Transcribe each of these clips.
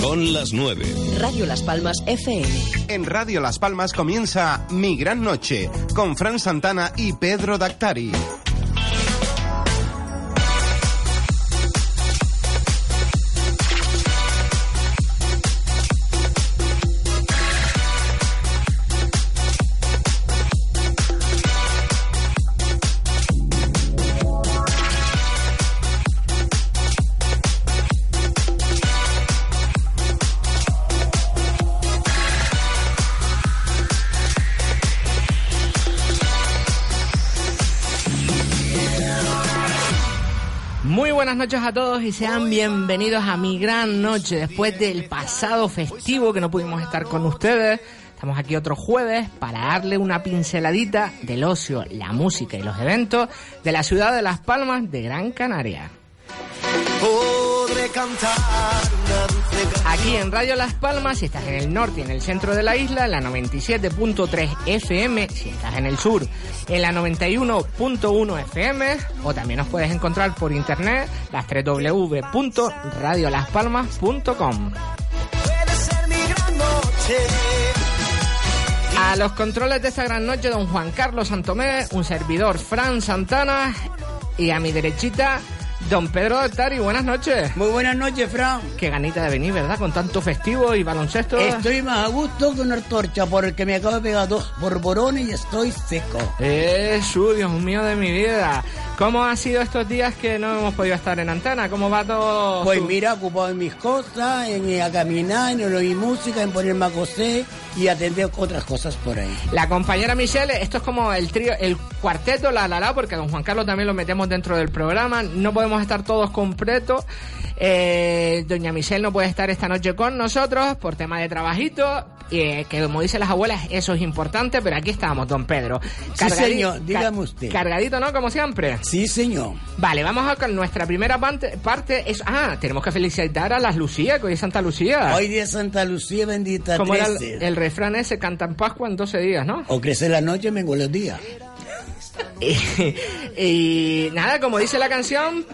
Son las 9. Radio Las Palmas FM. En Radio Las Palmas comienza Mi Gran Noche con Fran Santana y Pedro Dactari. Buenas noches a todos y sean bienvenidos a mi gran noche después del pasado festivo que no pudimos estar con ustedes. Estamos aquí otro jueves para darle una pinceladita del ocio, la música y los eventos de la ciudad de Las Palmas de Gran Canaria. Aquí en Radio Las Palmas, si estás en el norte y en el centro de la isla, en la 97.3 FM, si estás en el sur, en la 91.1 FM, o también nos puedes encontrar por internet, las www.radiolaspalmas.com. A los controles de esta gran noche, don Juan Carlos Santomé, un servidor Fran Santana, y a mi derechita, Don Pedro Altari, buenas noches. Muy buenas noches, Fran. Qué ganita de venir, ¿verdad? Con tanto festivo y baloncesto. Estoy más a gusto que una torcha porque me acabo de pegar dos borborones y estoy seco. Eso, Dios mío de mi vida. ¿Cómo ha sido estos días que no hemos podido estar en antena? ¿Cómo va todo? Pues mira, ocupado en mis cosas, en ir a caminar, en oír música, en ponerme a coser y atender otras cosas por ahí. La compañera Michelle, esto es como el trío, el cuarteto, la la la, porque a don Juan Carlos también lo metemos dentro del programa. No podemos estar todos completos. Eh, doña Michelle no puede estar esta noche con nosotros por tema de trabajito. eh, que como dicen las abuelas, eso es importante, pero aquí estamos, don Pedro. Sí, señor, dígame usted. Cargadito, ¿no? Como siempre. Sí, señor. Vale, vamos a con nuestra primera parte. parte es, ah, tenemos que felicitar a las Lucía, que hoy es Santa Lucía. Hoy día Santa Lucía bendita Como era el, 13. el refrán ese, cantan Pascua en 12 días, ¿no? O crece la noche, vengo los días. y, y nada, como dice la canción,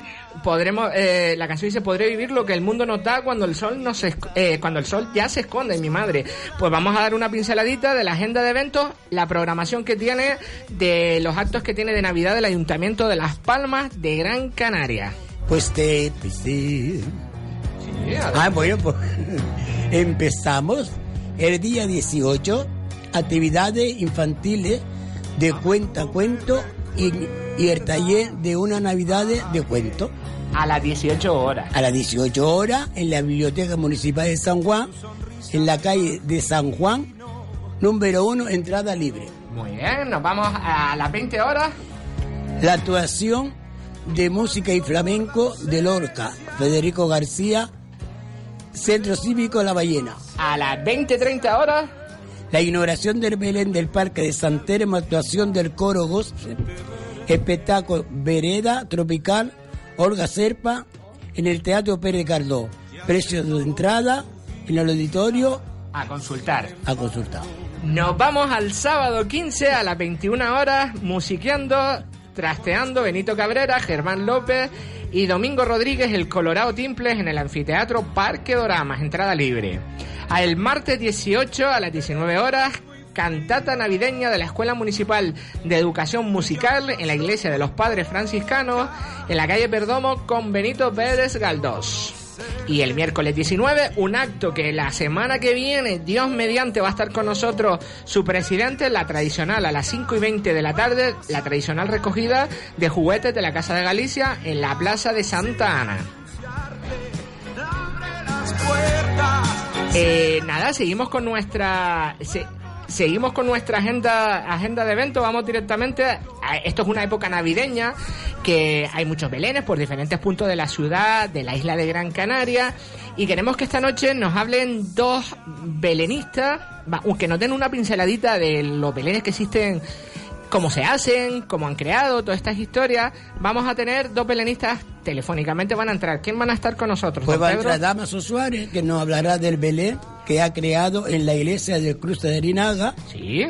podremos, eh, la canción dice, podré vivir lo que el mundo nos da cuando el sol no se, eh, cuando el sol ya se esconde, mi madre. Pues vamos a dar una pinceladita de la agenda de eventos, la programación que tiene de los actos que tiene de Navidad del Ayuntamiento de Las Palmas de Gran Canaria. Pues te... pues sí. Ah, bueno, pues empezamos el día 18, actividades infantiles de cuenta cuento y, y el taller de una Navidad de cuento. A las 18 horas. A las 18 horas en la Biblioteca Municipal de San Juan, en la calle de San Juan, número 1, entrada libre. Muy bien, nos vamos a las 20 horas. La actuación de música y flamenco de Lorca, Federico García, Centro Cívico La Ballena. A las 20-30 horas. La inauguración del Belén del Parque de San Telmo, actuación del coro gospel, espectáculo Vereda Tropical, Olga Serpa, en el Teatro Pérez Cardó. Precios de entrada en el auditorio A consultar. a consultar. Nos vamos al sábado 15 a las 21 horas, musiqueando, trasteando Benito Cabrera, Germán López y Domingo Rodríguez, el Colorado Timples en el anfiteatro Parque Doramas, entrada libre. El martes 18 a las 19 horas, cantata navideña de la Escuela Municipal de Educación Musical en la Iglesia de los Padres Franciscanos, en la calle Perdomo con Benito Pérez Galdós. Y el miércoles 19, un acto que la semana que viene, Dios mediante, va a estar con nosotros su presidente, la tradicional a las 5 y 20 de la tarde, la tradicional recogida de juguetes de la Casa de Galicia en la Plaza de Santa Ana. Eh, nada, seguimos con nuestra... seguimos con nuestra agenda, agenda de eventos, vamos directamente, a, esto es una época navideña, que hay muchos belenes por diferentes puntos de la ciudad, de la isla de Gran Canaria, y queremos que esta noche nos hablen dos belenistas, que nos den una pinceladita de los belenes que existen cómo se hacen, cómo han creado todas estas historias. Vamos a tener dos belenistas telefónicamente van a entrar. ¿Quién van a estar con nosotros? Pues va a entrar Damaso Suárez, que nos hablará del Belén que ha creado en la iglesia del Cruz de Arinaga. Sí.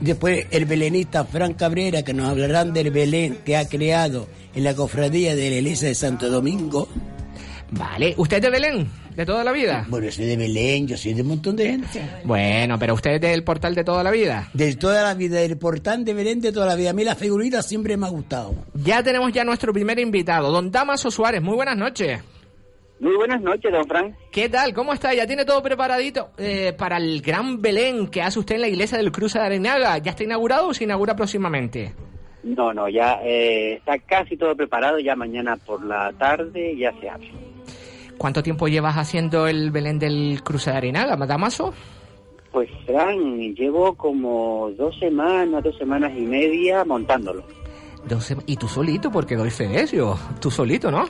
Después el belenista Fran Cabrera, que nos hablarán del Belén que ha creado en la cofradía de la iglesia de Santo Domingo. Vale, ¿usted es de Belén? ¿De toda la vida? Bueno, soy de Belén, yo soy de un montón de gente. Bueno, pero usted es del portal de toda la vida. De toda la vida, del portal de Belén de toda la vida. A mí la figurita siempre me ha gustado. Ya tenemos ya nuestro primer invitado, don Damaso Suárez. Muy buenas noches. Muy buenas noches, don Frank. ¿Qué tal? ¿Cómo está? ¿Ya tiene todo preparadito eh, para el gran Belén que hace usted en la iglesia del Cruz de Arenaga? ¿Ya está inaugurado o se inaugura próximamente? No, no, ya eh, está casi todo preparado, ya mañana por la tarde ya se abre. ¿Cuánto tiempo llevas haciendo el Belén del Cruz de Arenaga, Madamaso? Pues, Fran, llevo como dos semanas, dos semanas y media montándolo. ¿Y tú solito? Porque doy fe de eso. Tú solito, ¿no?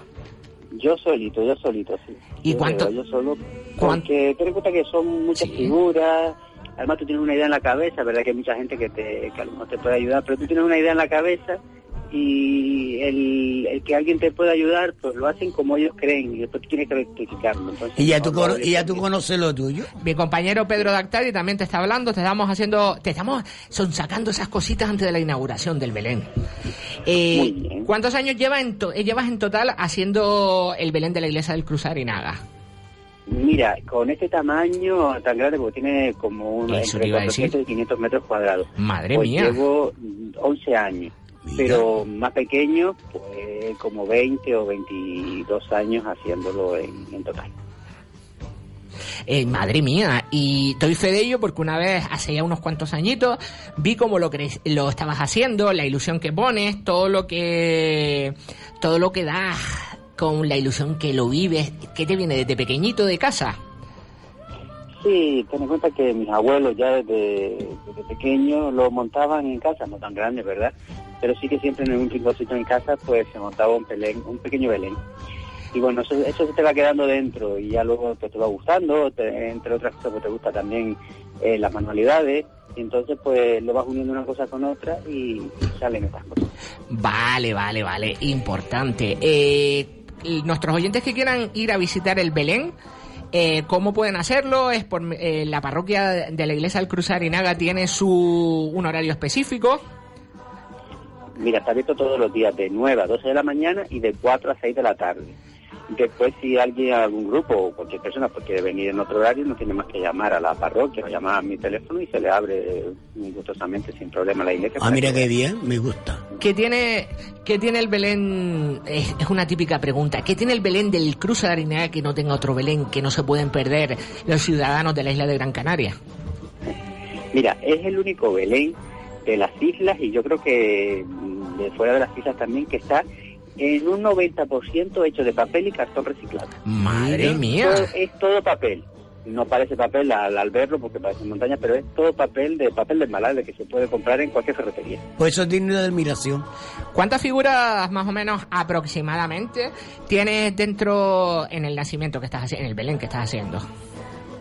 Yo solito, yo solito, sí. ¿Y cuánto? Yo solo. Porque ten en cuenta que son muchas figuras, además tú tienes una idea en la cabeza, ¿verdad? Que hay mucha gente que, te, que a lo mejor te puede ayudar, pero tú tienes una idea en la cabeza y el, que alguien te pueda ayudar, pues lo hacen como ellos creen y después tienes que rectificarlo. ¿Y ya, tú, ¿Y ya tú conoces lo tuyo? Mi compañero Pedro Dactari también te está hablando, te estamos haciendo, te estamos son sacando esas cositas antes de la inauguración del Belén. Eh, ¿Cuántos años lleva en eh, llevas en total haciendo el Belén de la iglesia del Cruz Arinaga? Mira, con este tamaño tan grande, porque tiene como un entre 400 y 500 metros cuadrados. Madre pues mía. Llevo 11 años. Pero más pequeño, pues como 20 o 22 años haciéndolo en, total. Eh, madre mía, y doy fe de ello porque una vez, hace ya unos cuantos añitos, vi cómo lo, lo estabas haciendo, la ilusión que pones, todo lo que, todo lo que das con la ilusión que lo vives, que te viene desde pequeñito de casa. Sí, ten en cuenta que mis abuelos ya desde, desde pequeños lo montaban en casa, no tan grande, ¿verdad? Pero sí que siempre en un rinconcito en casa pues se montaba un, pelén, un pequeño Belén. Y bueno, eso, eso se te va quedando dentro y ya luego te, va gustando, entre otras cosas pues te gusta también eh, las manualidades, y entonces pues lo vas uniendo una cosa con otra y, salen estas cosas. Vale, vale, vale, importante. Eh, nuestros oyentes que quieran ir a visitar el Belén, eh, ¿Cómo pueden hacerlo? Es por eh, la parroquia de la iglesia del Cruz Arinaga tiene su un horario específico. Mira, está abierto todos los días de 9 a 12 de la mañana y de 4 a 6 de la tarde. Después, si alguien, algún grupo o cualquier persona pues, quiere venir en otro horario, no tiene más que llamar a la parroquia o llamar a mi teléfono y se le abre gustosamente, sin problema, la iglesia. Ah, mira qué bien, me gusta. ¿Qué tiene, qué tiene el Belén? Es, una típica pregunta. ¿Qué tiene el Belén del Cruz de Arinea que no tenga otro Belén, que no se pueden perder los ciudadanos de la isla de Gran Canaria? Mira, es el único Belén de las islas y yo creo que de fuera de las islas también que está en un 90% hecho de papel y cartón reciclado. Madre mía. es todo papel. No parece papel al, verlo porque parece montaña, pero es todo papel de papel de malade que se puede comprar en cualquier ferretería. Pues eso tiene una admiración. ¿Cuántas figuras más o menos aproximadamente tienes dentro en el nacimiento que estás haciendo, en el Belén que estás haciendo?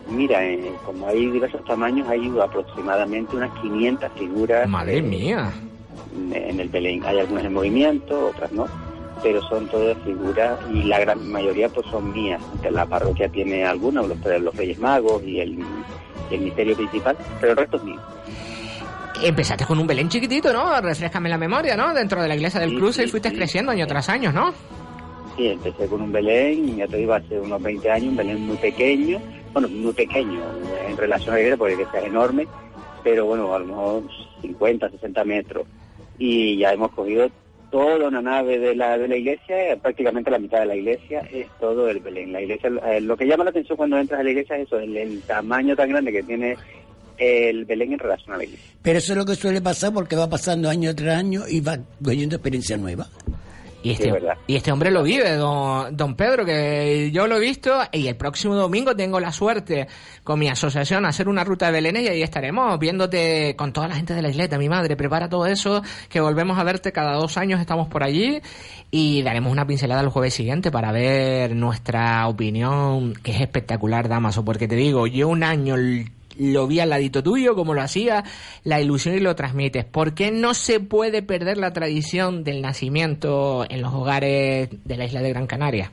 Mira, eh, como hay diversos tamaños, hay aproximadamente unas 500 figuras. Madre mía. En el Belén hay algunas en movimiento, otras no pero son todas figuras y la gran mayoría pues son mías. La parroquia tiene algunas, los, los Reyes Magos y el, el misterio principal, pero el resto es mío. Empezaste con un Belén chiquitito, ¿no? Refrescame la memoria, ¿no? Dentro de la iglesia del Cruce y fuiste creciendo año tras año, ¿no? Sí, empecé con un Belén, ya te digo, hace unos 20 años, un Belén muy pequeño, bueno, muy pequeño en relación a la iglesia, porque es enorme, pero bueno, a lo mejor 50, 60 metros. Y ya hemos cogido toda una nave de la, de la iglesia, prácticamente la mitad de la iglesia es todo el Belén. La iglesia, eh, lo que llama la atención cuando entras a la iglesia es eso, el, tamaño tan grande que tiene el Belén en relación a la iglesia. Pero eso es lo que suele pasar porque va pasando año tras año y va cogiendo experiencia nueva. Y este, y este hombre lo vive, don, don Pedro, que yo lo he visto y el próximo domingo tengo la suerte con mi asociación hacer una ruta de Belén y ahí estaremos viéndote con toda la gente de la isleta. Mi madre prepara todo eso, que volvemos a verte cada dos años, estamos por allí y daremos una pincelada el jueves siguiente para ver nuestra opinión, que es espectacular, Damaso, porque te digo, yo un año lo vi al ladito tuyo, como lo hacía, la ilusión y lo transmites. ¿Por qué no se puede perder la tradición del nacimiento en los hogares de la isla de Gran Canaria?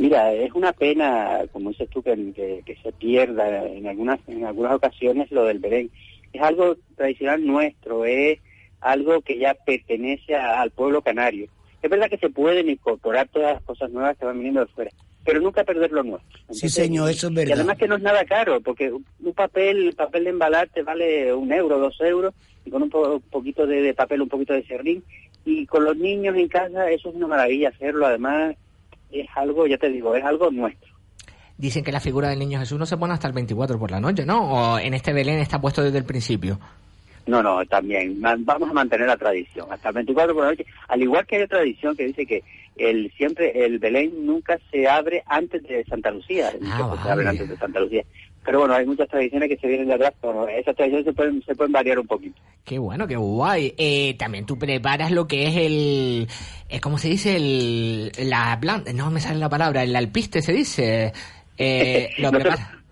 Mira, es una pena, como dices tú, que, se pierda en algunas, en algunas ocasiones lo del Belén. Es algo tradicional nuestro, es algo que ya pertenece al pueblo canario. Es verdad que se pueden incorporar todas las cosas nuevas que van viniendo de fuera, pero nunca perder lo nuestro. sí, señor, eso es verdad. Y además que no es nada caro, porque un papel, papel de embalar te vale un euro, dos euros, y con un poquito de, papel, un poquito de serrín, y con los niños en casa eso es una maravilla hacerlo, además es algo, ya te digo, es algo nuestro. Dicen que la figura del niño Jesús no se pone hasta el 24 por la noche, ¿no? O en este Belén está puesto desde el principio. No, no, también. Vamos a mantener la tradición. Hasta el 24 por la noche. Al igual que hay tradición que dice que el siempre el Belén nunca se abre antes de Santa Lucía. Ah, se abre antes de Santa Lucía. Pero bueno, hay muchas tradiciones que se vienen de atrás, pero esas tradiciones se pueden, se pueden variar un poquito. Qué bueno, qué guay. Eh, también tú preparas lo que es el, eh, ¿cómo se dice? El, la planta, no me sale la palabra, el alpiste se dice. Eh, lo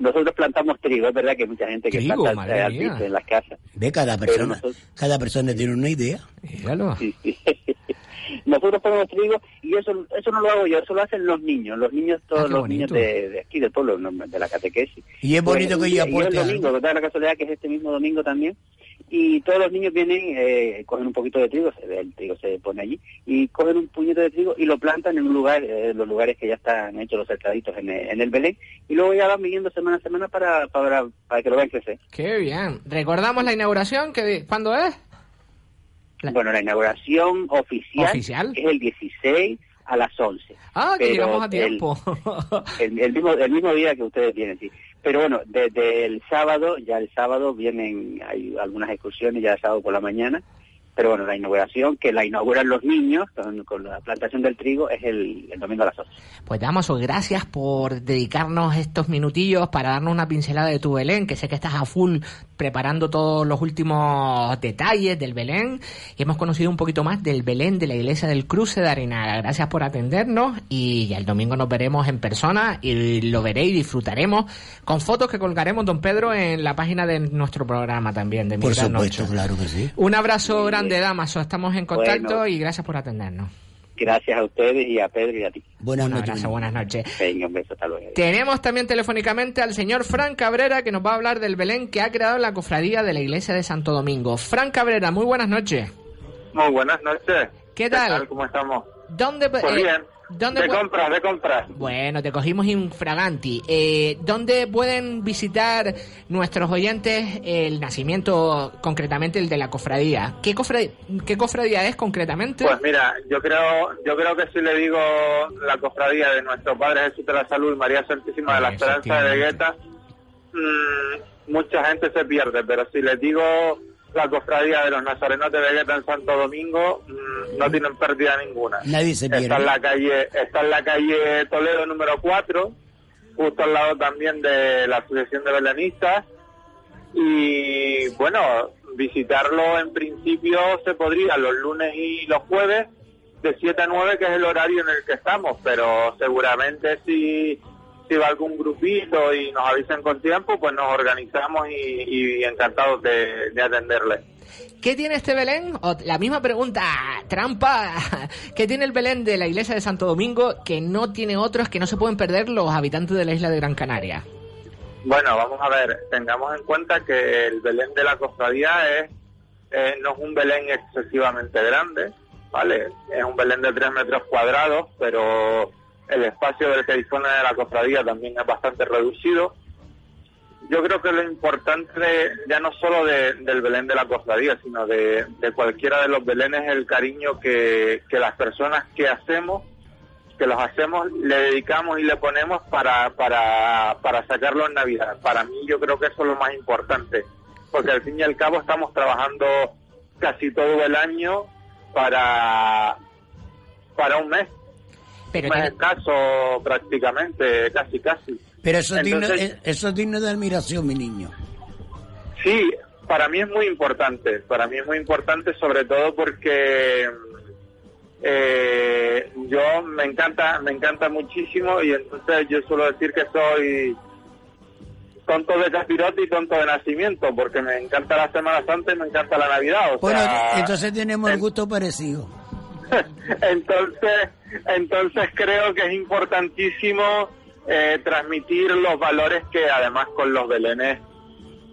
nosotros plantamos trigo, es verdad que hay mucha gente que planta en las casas. Ve, cada persona, cada persona tiene una idea. nosotros ponemos trigo y eso eso no lo hago yo, eso lo hacen los niños, los niños, todos ah, los niños de, aquí del pueblo, de la catequesis. Y es bonito que yo aporte. Y el domingo, la casualidad que es este mismo domingo también, y todos los niños vienen, eh, cogen un poquito de trigo, el trigo se pone allí, y cogen un puñito de trigo y lo plantan en un lugar, eh, los lugares que ya están hechos los cercaditos en el, en el Belén, y luego ya van viniendo semana a semana para, para, para que lo vean crecer. Qué bien. ¿Recordamos la inauguración? que ¿Cuándo es? Bueno, la inauguración oficial, es el 16 a las 11. Ah, que llegamos a tiempo. El, el, mismo, el mismo día que ustedes vienen, sí. Pero bueno, desde el sábado, ya el sábado vienen, hay algunas excursiones ya el sábado por la mañana, pero bueno, la inauguración, que la inauguran los niños con, la plantación del trigo, es el, domingo a las 8. Pues Damaso, gracias por dedicarnos estos minutillos para darnos una pincelada de tu Belén, que sé que estás a full preparando todos los últimos detalles del Belén y hemos conocido un poquito más del Belén de la iglesia del Cruce de Arenal. Gracias por atendernos y ya el domingo nos veremos en persona y lo veréis y disfrutaremos con fotos que colgaremos, don Pedro, en la página de nuestro programa también de Por supuesto, claro que sí. Un abrazo grande de Damaso. Estamos en contacto y gracias por atendernos. Gracias a ustedes y a Pedro y a ti. Buenas noches. buenas noches. un beso, hasta luego. Tenemos también telefónicamente al señor Fran Cabrera que nos va a hablar del Belén que ha creado la cofradía de la iglesia de Santo Domingo. Fran Cabrera, muy buenas noches. Muy buenas noches. ¿Qué tal? ¿Cómo estamos? ¿Dónde, pues eh, bien de compras, de compras. Bueno, te cogimos infraganti. Eh, ¿Dónde pueden visitar nuestros oyentes el nacimiento, concretamente el de la cofradía? ¿Qué cofradía, qué cofradía es concretamente? Pues mira, yo creo, yo creo que si le digo la cofradía de nuestro Padre Jesús de la Salud, María Santísima de la Esperanza de Vegueta, mmm, mucha gente se pierde, pero si les digo la cofradía de los nazarenos de Vegueta en Santo Domingo mm, no tienen pérdida ninguna. Nadie se pierde. Está en la calle, está en la calle Toledo número 4, justo al lado también de la Asociación de Belenistas. Y bueno, visitarlo en principio se podría los lunes y los jueves de 7 a 9, que es el horario en el que estamos, pero seguramente si si va algún grupito y nos avisen con tiempo, pues nos organizamos y, encantados de, atenderle. ¿Qué tiene este Belén? la misma pregunta, trampa. ¿Qué tiene el Belén de la iglesia de Santo Domingo que no tiene otros que no se pueden perder los habitantes de la isla de Gran Canaria? Bueno, vamos a ver, tengamos en cuenta que el Belén de la cofradía es, eh, no es un Belén excesivamente grande, ¿vale? Es un Belén de tres metros cuadrados, pero el espacio del que dispone de la cofradía también es bastante reducido. Yo creo que lo importante ya no solo del Belén de la cofradía, sino de, cualquiera de los Belenes es el cariño que, las personas que hacemos, que los hacemos, le dedicamos y le ponemos para, para, para sacarlo en Navidad. Para mí yo creo que eso es lo más importante, porque al fin y al cabo estamos trabajando casi todo el año para para un mes. Pero mes tiene- escaso prácticamente, casi, casi. Pero eso, es digno, Entonces- eh, eso es digno de admiración, mi niño. Sí, para mí es muy importante, para mí es muy importante sobre todo porque eh, yo me encanta, me encanta muchísimo y entonces yo suelo decir que soy tonto de capirote y tonto de nacimiento porque me encanta la Semana Santa y me encanta la Navidad. O Bueno, sea, entonces tenemos el gusto parecido. entonces, entonces creo que es importantísimo eh, transmitir los valores que además con los belenes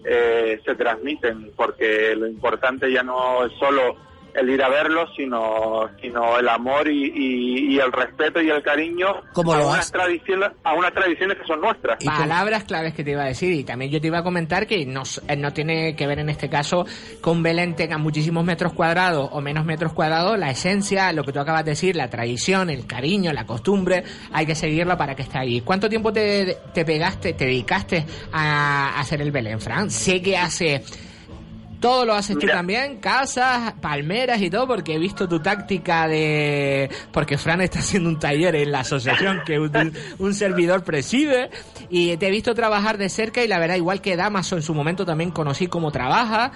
eh, se transmiten, porque lo importante ya no es solo el ir a verlos, sino, sino el amor y, y- y el respeto y el cariño a, unas tradiciones, a unas tradiciones que son nuestras. Y Palabras claves que te iba a decir y también yo te iba a comentar que no, eh, no tiene que ver en este caso con Belén tenga muchísimos metros cuadrados o menos metros cuadrados, la esencia, lo que tú acabas de decir, la tradición, el cariño, la costumbre, hay que seguirla para que esté ahí. ¿Cuánto tiempo te, te pegaste, te dedicaste a, a hacer el Belén, Fran? Sé que hace... Todo lo haces tú Mira. también, casas, palmeras y todo, porque he visto tu táctica de... Porque Fran está haciendo un taller en la asociación que un, un servidor preside y te he visto trabajar de cerca y la verdad, igual que Damaso en su momento también conocí cómo trabaja.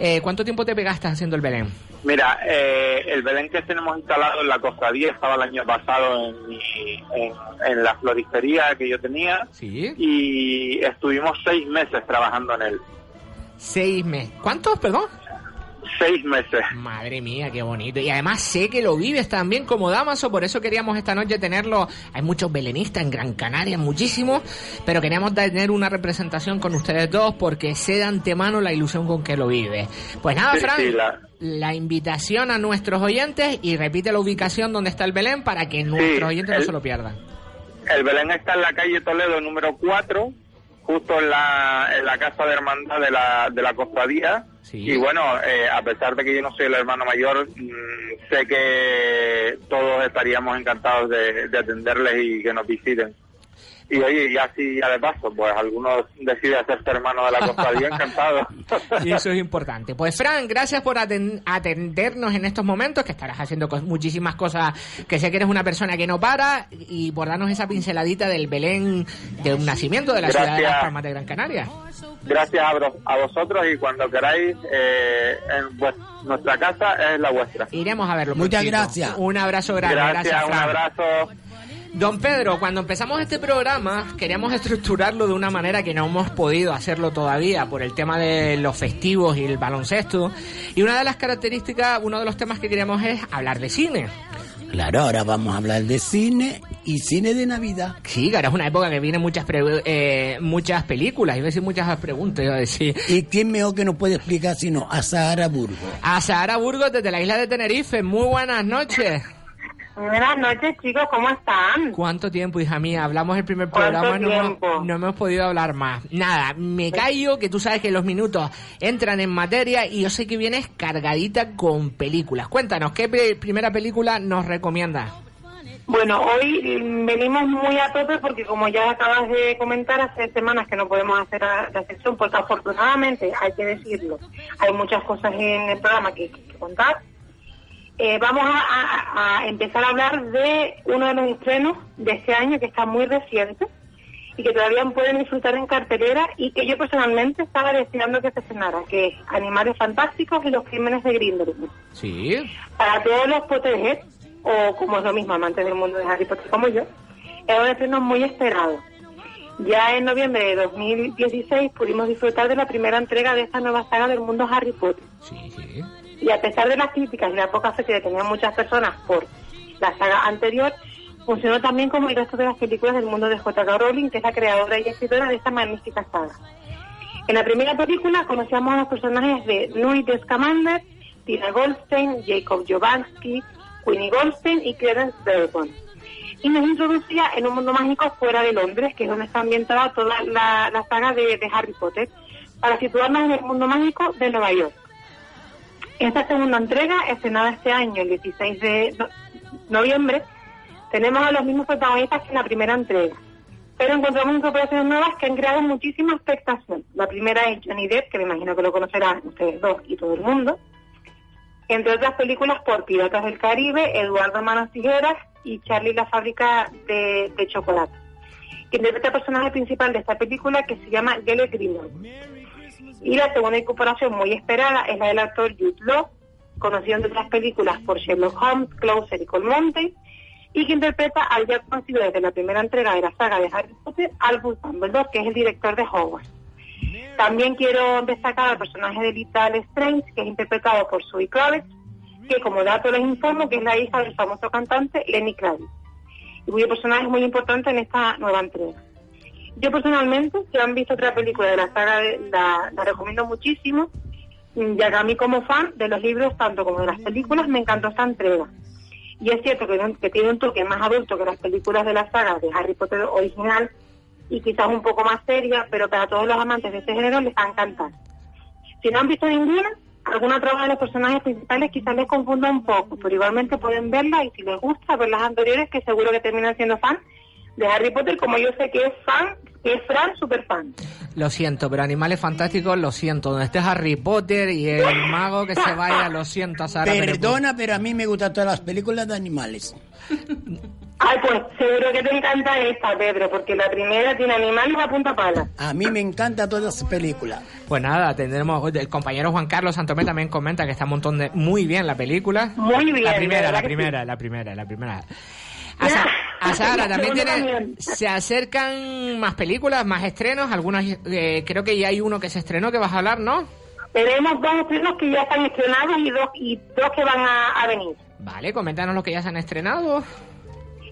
Eh, ¿Cuánto tiempo te pegaste haciendo el Belén? Mira, eh, el Belén que tenemos instalado en la costadía estaba el año pasado en, mi- en, en la floristería que yo tenía Sí. y estuvimos seis meses trabajando en él. Seis meses. ¿Cuántos, perdón? Seis meses. Madre mía, qué bonito. Y además sé que lo vives también como Damaso, por eso queríamos esta noche tenerlo. Hay muchos belenistas en Gran Canaria, muchísimos, pero queríamos tener una representación con ustedes dos porque sé de antemano la ilusión con que lo vive. Pues nada, Sí, Fran, sí, la- la invitación a nuestros oyentes y repite la ubicación donde está el Belén para que nuestros oyentes no se lo pierdan. El Belén está en la calle Toledo número 4, justo en la, en la casa de hermandad de la, de la costadía. Sí. Y bueno, eh, a pesar de que yo no soy el hermano mayor, mm, sé que todos estaríamos encantados de, de atenderles y que nos visiten. Y oye, y así ya de paso, pues algunos deciden hacerse hermano de la costadía, encantado. Y eso es importante. Pues Fran, gracias por aten- atendernos en estos momentos, que estarás haciendo muchísimas cosas, que sé que eres una persona que no para, y por darnos esa pinceladita del Belén de un nacimiento de la ciudad de Gracias. Las Palmas de Gran Canaria. Gracias a, vos- a vosotros y cuando queráis, eh, en nuestra casa es la vuestra. Iremos a verlo. Muchas gracias. Un abrazo grande. Gracias, Gracias, un abrazo. Don Pedro, cuando empezamos este programa queríamos estructurarlo de una manera que no hemos podido hacerlo todavía por el tema de los festivos y el baloncesto. Y una de las características, uno de los temas que queremos es hablar de cine. Claro, ahora vamos a hablar de cine y cine de Navidad. Sí, ahora es una época que vienen muchas pre- eh, muchas películas, iba a decir muchas preguntas, iba a decir. ¿Y quién mejor que nos puede explicar sino a Sahara Burgos? A Sahara Burgos desde la isla de Tenerife, muy buenas noches. Buenas noches, chicos, ¿cómo están? ¿Cuánto tiempo, hija mía? Hablamos el primer ¿Cuánto programa, no hemos, no hemos podido hablar más. Nada, me callo, que tú sabes que los minutos entran en materia y yo sé que vienes cargadita con películas. Cuéntanos, ¿qué primera película nos recomiendas? Bueno, hoy mm, venimos muy a tope porque como ya acabas de comentar, hace semanas que no podemos hacer la, la sección porque afortunadamente, hay que decirlo, hay muchas cosas en el programa que, que contar. Eh, vamos a, a- a empezar a hablar de uno de los estrenos de este año que está muy reciente y que todavía pueden disfrutar en cartelera y que yo personalmente estaba deseando que se estrenara, que es Animales Fantásticos y los Crímenes de Grindelwald. Sí. Para todos los Potterheads, o como es lo mismo, amantes del mundo de Harry Potter como yo, es un estreno muy esperado. Ya en noviembre de 2016 pudimos disfrutar de la primera entrega de esta nueva saga del mundo Harry Potter. Sí, sí. Y a pesar de las críticas y la poca fe que tenían muchas personas por la saga anterior, funcionó también como el resto de las películas del mundo de J.K. Rowling, que es la creadora y escritora de esta magnífica saga. En la primera película conocíamos a los personajes de Louis Scamander, Tina Goldstein, Jacob Jovansky, Queenie Goldstein y Clarence Bergman. Y nos introducía en un mundo mágico fuera de Londres, que es donde está ambientada toda la, saga de, de Harry Potter, para situarnos en el mundo mágico de Nueva York. Esta segunda entrega, estrenada este año, el 16 de no- noviembre, tenemos a los mismos protagonistas que en la primera entrega. Pero encontramos incorporaciones nuevas que han creado muchísima expectación. La primera es Johnny Depp, que me imagino que lo conocerán ustedes dos y todo el mundo. entre otras películas por Piratas del Caribe, Eduardo Manos Tijeras y Charlie la fábrica de, chocolate. Que interpreta el personaje principal de esta película que se llama Gellert Grimald. Y la segunda incorporación muy esperada es la del actor Jude Law, conocido en otras películas por Sherlock Holmes, Closer y Colmonte, y que interpreta al ya conocido desde la primera entrega de la saga de Harry Potter, Albus Dumbledore, que es el director de Hogwarts. También quiero destacar al personaje de Little Strange, que es interpretado por Zoe Kravitz, que como dato les informo que es la hija del famoso cantante Lenny Kravitz, y cuyo personaje es muy importante en esta nueva entrega. Yo personalmente, si han visto otra película de la saga, la, recomiendo muchísimo, ya que a mí como fan de los libros, tanto como de las películas, me encantó esta entrega. Y es cierto que, tiene un toque más adulto que las películas de la saga de Harry Potter original y quizás un poco más seria, pero para todos los amantes de este género les va a encantar. Si no han visto ninguna, alguna otra de los personajes principales quizás les confunda un poco, pero igualmente pueden verla y si les gusta ver las anteriores, que seguro que terminan siendo fan de Harry Potter, como yo sé que es fan, que es Fran, super fan. Lo siento, pero Animales Fantásticos, lo siento. Donde esté Harry Potter y el mago que se vaya, lo siento, Sara. Perdona, pero a mí me gustan todas las películas de animales. Ay, pues seguro que te encanta esta, Pedro, porque la primera tiene animales a punta pala. A mí me encantan todas las películas. Pues nada, tendremos. El compañero Juan Carlos Santomé también comenta que está un montón de. Muy bien la película. Muy bien, La primera, la primera, la primera, la primera. A Sara también tiene. Se acercan más películas, más estrenos. Algunos, eh, creo que ya hay uno que se estrenó que vas a hablar, ¿no? Tenemos dos estrenos que ya están estrenados y dos, y dos que van a, a venir. Vale, coméntanos los que ya se han estrenado.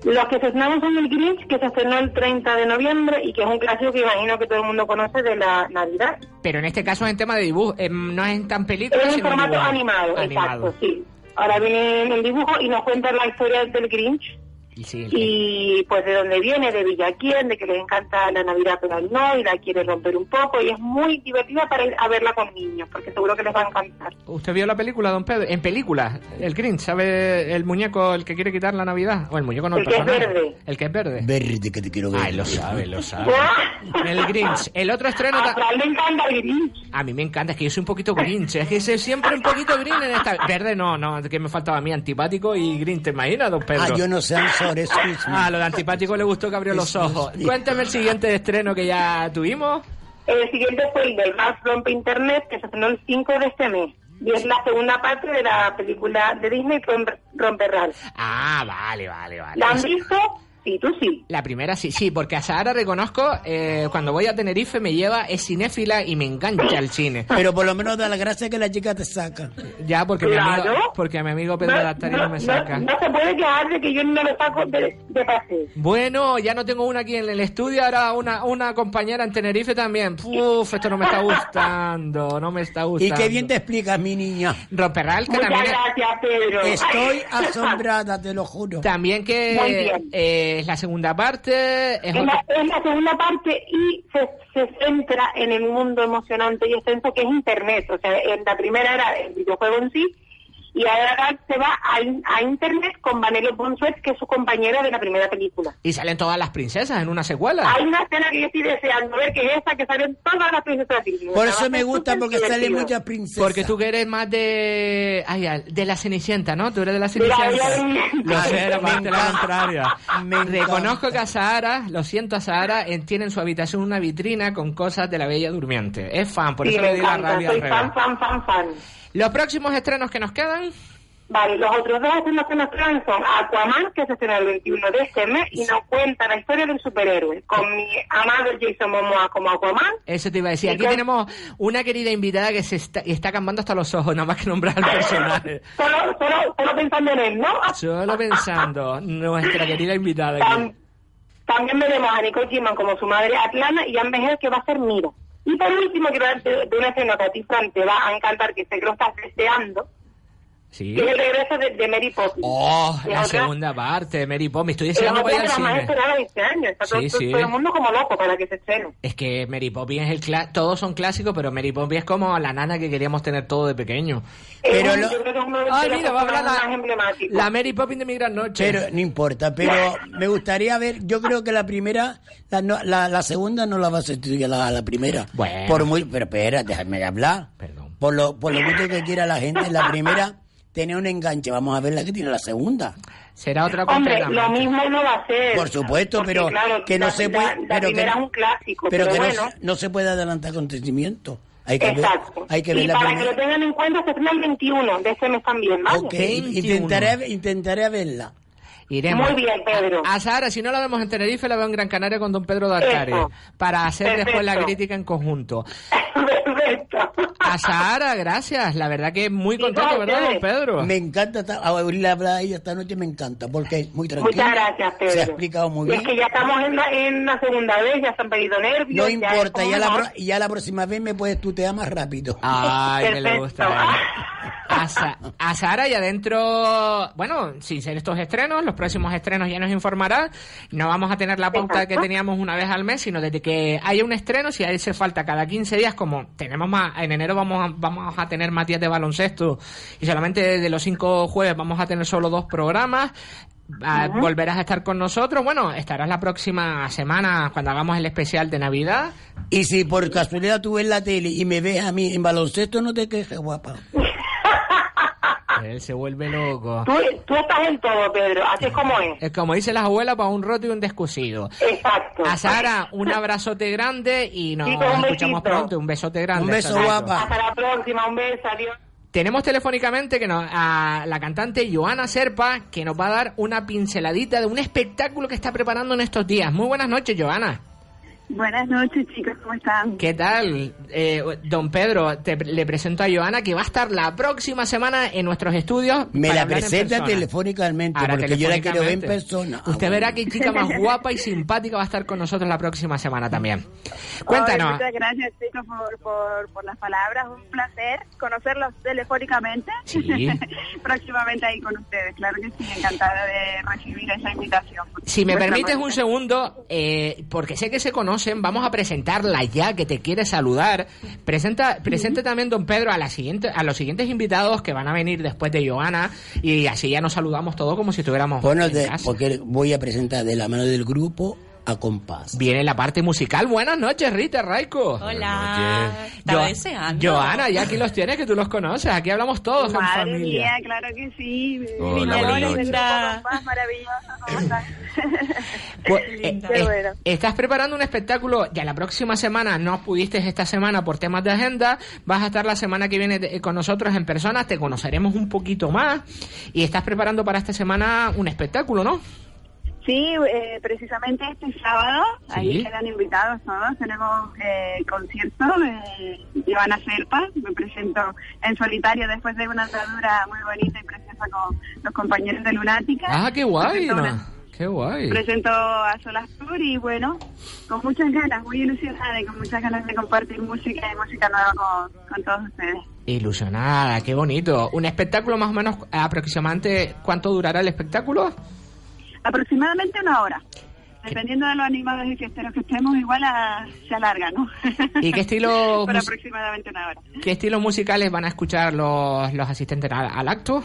Los que se estrenaron son el Grinch, que se estrenó el 30 de noviembre y que es un clásico que imagino que todo el mundo conoce de la Navidad. Pero en este caso es en tema de dibujo. eh, no es en tan película, Es en formato animado, Animado. exacto, sí. Ahora viene en el dibujo y nos cuenta la historia del Grinch Y sí, y pues de dónde viene, de Villaquién, de que les encanta la Navidad pero no y la quiere romper un poco y es muy divertida para ir a verla con niños porque seguro que les va a encantar. ¿Usted vio la película, don Pedro? En película, el Grinch, ¿sabe el muñeco el que quiere quitar la Navidad? O el muñeco no, el, El que es personaje. verde. El que es verde. Verde que te quiero ver. Ay, lo sabe, lo sabe. El Grinch. El otro estreno... A ta- le encanta el Grinch. A mí me encanta, es que yo soy un poquito Grinch. Es que soy siempre un poquito Grinch en esta... Verde no, no, que me faltaba a mí, antipático y Grinch, ¿te imaginas, don Pedro? Ah, yo no sé, Excuse me. Ah, lo de antipático le gustó que abrió los ojos. Cuéntame el siguiente estreno que ya tuvimos. El siguiente fue el del Más Rompe Internet, que se estrenó el 5 de este mes. Y es la segunda parte de la película de Disney, Romper, Romper Ralph. Ah, vale, vale, vale. ¿La han visto? Sí, tú sí. La primera sí, sí, porque a Sahara reconozco, eh, cuando voy a Tenerife me lleva, es cinéfila y me engancha el cine. Pero por lo menos da la gracia que la chica te saca. Ya, porque mi amigo, Claro. porque a mi amigo Pedro Dactari no me saca. no se puede quejar de que yo no lo saco de, de paseo. Bueno, ya no tengo una aquí en el estudio, ahora una, una compañera en Tenerife también. Uf, esto no me está gustando, no me está Y gustando. qué bien te explicas, mi niña. Romperral, que Muchas también gracias, Pedro. Estoy asombrada, te lo juro. También Muy que bien. eh, es la segunda parte. Es Es la, es la segunda parte y se, se centra en el mundo emocionante y extenso que es Internet. O sea, en la primera era el videojuego en sí y ahora se va a, a Internet con Vanellope Bonsuet, que es su compañera de la primera película. Y salen todas las princesas en una secuela. Hay una escena que yo estoy deseando ver, que es esa que salen todas las princesas Disney. Por eso a me gusta, porque salen muchas princesas. Porque tú que eres más de. Ay, de la Cenicienta, ¿no? Tú eres de la De Cenicienta. Lo sé, la Me parte la contraria. Me. Reconozco que a Sahara, lo siento a Sahara, en- tiene en su habitación una vitrina con cosas de la Bella Durmiente. Es fan, por Sí, eso le di la rabia soy fan, fan, fan, fan. Los próximos estrenos que nos quedan. Vale, los otros dos estrenos que nos traen son Aquaman, que se estrena el 21 de este mes, y nos cuenta la historia del superhéroe, con mi amado Jason Momoa como Aquaman, Eso te iba a decir. ¿Y Aquí tenemos una querida invitada que se está, está cambiando hasta los ojos, nada más que nombrar al personaje. solo, solo, solo pensando en él, ¿no? Solo pensando, nuestra querida invitada. Tam- también veremos a Nicole Kidman como su madre Atlana y a Mejel que va a ser Mira. Y por último, quiero darte de una escena que te va a encantar, que sé que lo estás deseando, Sí. que es el regreso de, de Mary Poppins. Oh, la otra- segunda parte de Mary Poppins. Estoy es deseando para ir al cine. este año. Está Sí, todo- sí. todo el mundo como loco para que se estrene. Es que Mary Poppins es el cla- todos son clásicos, pero Mary Poppins es como la nana que queríamos tener todo de pequeño. Pero lo- yo creo que es uno de Ay, los mira, va a hablar la, la Mary Poppins de mi gran noche. Pero no importa, pero me gustaría ver, yo creo que la primera, la, no- la, la segunda no la va a sustituir la, la primera. Bueno. Por muy, pero espera, déjame hablar. Perdón. Por lo, por lo mucho que quiera la gente, la primera tener un enganche. Vamos a ver la que tiene la segunda. Será otra Hombre, lo mismo no va a ser. Por supuesto, Porque, pero claro, que no la- se puede. La, pero que, es un clásico, pero pero, que no bueno. no, se puede adelantar acontecimientos. Hay que ver, Exacto. hay que ver y la para que lo tengan en cuenta, se el 21 de este mes también, ¿vale? Ok, 21. intentaré, intentaré verla. Iremos. Muy bien, Pedro. A Sara, si no la vemos en Tenerife, la veo en Gran Canaria con don Pedro Dartari. Eso. Para hacer después la crítica en conjunto. Perfecto. A Sara, gracias. La verdad que muy contento, ¿verdad, don. Pedro? Me encanta ta- a oírle hablar ella esta noche, me encanta, porque es muy tranquila. Muchas gracias, Pedro. Se ha explicado muy Y Es bien. que ya estamos en la, en la segunda vez, ya se han pedido nervios. No ya importa, es ya la, pro- ya la próxima vez me puedes tutear más rápido. Ay, me le Perfecto. gusta. ¿eh? A, Sa- a Sara y adentro, bueno, sin ser estos estrenos, los próximos estrenos ya nos informará. No vamos a tener la pauta que Exacto. teníamos una vez al mes, sino desde que haya un estreno, si hace falta cada 15 días, como tenemos más, en enero vamos a, vamos a tener más días de baloncesto y solamente de los cinco jueves vamos a tener solo dos programas. Ah, Volverás a estar con nosotros. Bueno, estarás la próxima semana cuando hagamos el especial de Navidad. Y si por casualidad tú ves la tele y me ves a mí en baloncesto, no te quejes, guapa. Él se vuelve loco. Tú, tú estás en todo, Pedro, así es como es. Es como dicen las abuelas, para un roto y un descosido. Exacto. A Sara, un abrazote grande y nos escuchamos besito. pronto. Un besote grande. Un beso, guapa. Hasta la próxima, un beso, adiós. Tenemos telefónicamente que nos, a la cantante Joana Serpa, que nos va a dar una pinceladita de un espectáculo que está preparando en estos días. Muy buenas noches, Joana. Buenas noches, chicos, ¿cómo están? ¿Qué tal? Eh, don Pedro, te, le presento a Joana, que va a estar la próxima semana en nuestros estudios. Me para la presenta telefónicamente, Ahora, porque yo la quiero ver en persona. Ah, Usted bueno. verá que chica más guapa y simpática va a estar con nosotros la próxima semana también. Cuéntanos. muchas gracias, chicos, por, por, por las palabras. Un placer conocerlos telefónicamente. Sí. Próximamente ahí con ustedes. Claro que sí, encantada de recibir esa invitación. Si me Vuestra permites un segundo, eh, porque sé que se conocen, vamos a presentarla ya que te quiere saludar. Presenta, presente también don Pedro a la siguiente, a los siguientes invitados que van a venir después de Joana y así ya nos saludamos todos como si estuviéramos Bueno, en de- casa. porque voy a presentar de la mano del grupo a compás. Viene la parte musical. Buenas noches, Rita Raico. Hola. Estaba Jo- deseando. Joana, ya aquí los tienes, que tú los conoces. Aquí hablamos todos en Madre familia. mía, claro que sí. Hola, buenas noches. ¿Cómo están? Pues, Qué eh, eh, bueno. estás preparando un espectáculo ya la próxima semana, no pudiste esta semana por temas de agenda, vas a estar la semana que viene de- con nosotros en persona, te conoceremos un poquito más y estás preparando para esta semana un espectáculo, ¿no? Sí, eh, precisamente este sábado, Sí. ahí quedan invitados todos, tenemos eh, concierto de Ivana Serpa, me presento en solitario después de una andadura muy bonita y preciosa con los compañeros de Lunática. Ah, qué guay, Qué guay. presento a Solas Tour y bueno, con muchas ganas, muy ilusionada y con muchas ganas de compartir música y música nueva con, con todos ustedes. Ilusionada, qué bonito. Un espectáculo más o menos aproximadamente, ¿cuánto durará el espectáculo? Aproximadamente una hora. Dependiendo de los animados y fiesteros que estemos, igual a- se alarga, ¿no? ¿Y qué estilo Por mus- aproximadamente una hora. ¿Qué estilos musicales van a escuchar los, los asistentes al, al acto?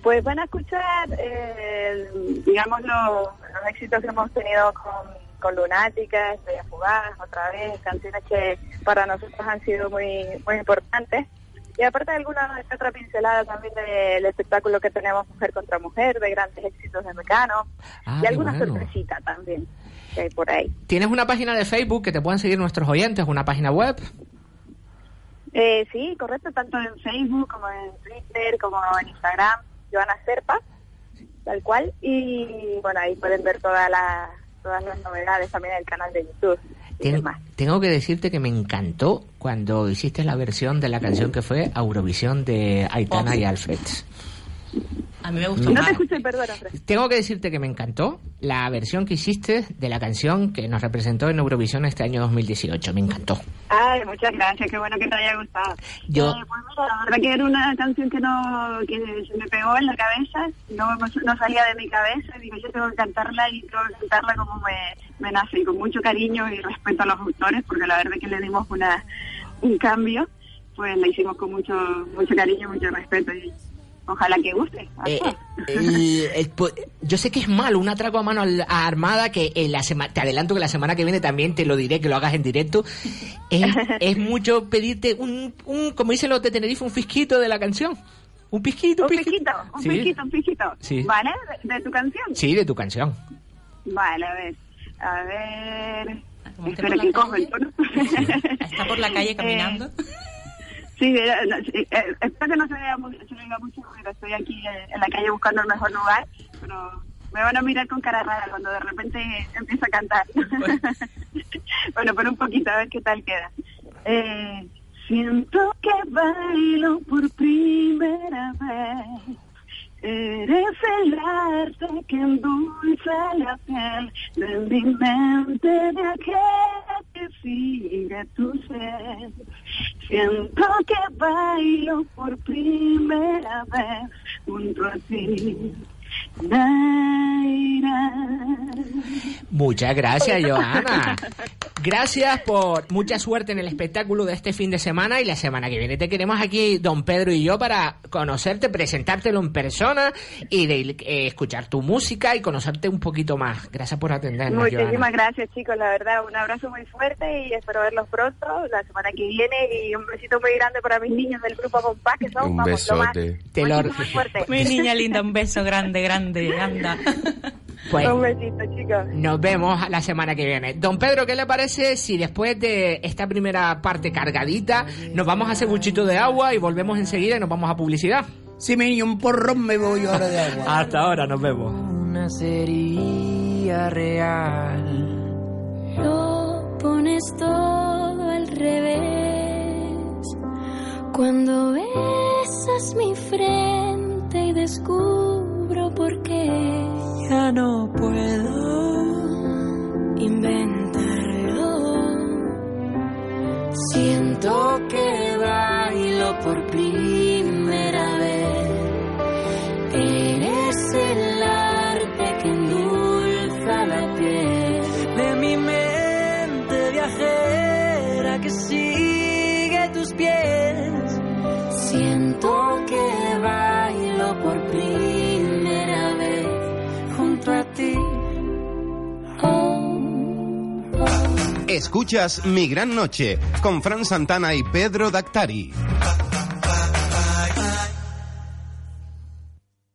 Pues van a escuchar, eh, digamos, los, los éxitos que hemos tenido con, con Lunática, Estrella Fugaz, otra vez, canciones que para nosotros han sido muy, muy importantes. Y aparte de alguna otra pincelada también del espectáculo que tenemos Mujer contra Mujer, de grandes éxitos de Mecano, Ah, y alguna bueno. sorpresita también que hay por ahí. ¿Tienes una página de Facebook que te puedan seguir nuestros oyentes, una página web? Eh, sí, correcto, tanto en Facebook como en Twitter, como en Instagram, Joana Serpa, tal cual. Y bueno, ahí pueden ver todas las todas las novedades también en el canal de YouTube. Y Ten- demás. tengo que decirte que me encantó cuando hiciste la versión de la canción que fue Eurovisión de Aitana y Alfred. A mí me gustó No más. te escuché, perdona. Tengo que decirte que me encantó la versión que hiciste de la canción que nos representó en Eurovisión este año 2018. Me encantó. Ay, muchas gracias, qué bueno que te haya gustado. Yo- Eh, pues mira, la verdad que era una canción que no que se me pegó en la cabeza, no, no salía de mi cabeza, digo, yo tengo que cantarla y tengo que cantarla como me, me nace, y con mucho cariño y respeto a los autores, porque la verdad que le dimos una un cambio, pues la hicimos con mucho mucho cariño, mucho respeto y ojalá que guste. Eh, todos. el- el po- yo sé que es malo un atraco a mano al- a armada que en la sema- te adelanto que la semana que viene también te lo diré que lo hagas en directo es, es mucho pedirte un, un como dicen los de Tenerife un fisquito de la canción Un pisquito, un pisquito. Un Sí. pisquito, un pisquito. Sí. ¿Vale? ¿De, de tu canción? Sí, de tu canción. Vale, a ver. A ver... Espera por que cojo el tono. Está por la calle caminando. Sí, sí, eh, espero que no se vea mucho, ruido. Estoy aquí en la calle buscando el mejor lugar, pero me van a mirar con cara rara cuando de repente empiezo a cantar. bueno, pero un poquito, a ver qué tal queda. Eh, siento que bailo por primera vez. Eres el arte que endulza la piel de mi mente de aquella que sigue tu ser. Siento que bailo por primera vez junto a ti. Naira. Muchas gracias, Joana. Gracias por mucha suerte en el espectáculo de este fin de semana y la semana que viene te queremos aquí, don Pedro y yo, para conocerte, presentártelo en persona y de, eh, escuchar tu música y conocerte un poquito más. Gracias por atendernos, Joana. Muchísimas gracias, chicos. La verdad, un abrazo muy fuerte y espero verlos pronto la semana que viene. Y un besito muy grande para mis niños del grupo Compás, que son Un vamos, lo más. besote. Te lo- Muchísimo fuerte. Mi niña linda, un beso grande, grande, anda. Pues, Un besito, chicos. Nos vemos la semana que viene. Don Pedro, ¿qué le parece si después de esta primera parte cargadita nos vamos a hacer buchito de agua y volvemos enseguida y nos vamos a publicidad? Si me niño un porrón me voy ahora de agua. Hasta ahora, nos vemos. Una sería real. Lo pones todo al revés. Cuando besas mi frente y descubro por qué Ya no puedo. inventarlo. Siento que bailo por primera vez. Eres el arte que endulza la piel. De mi mente viajera que sigue tus pies. Siento que Escuchas Mi Gran Noche con Fran Santana y Pedro Dactari.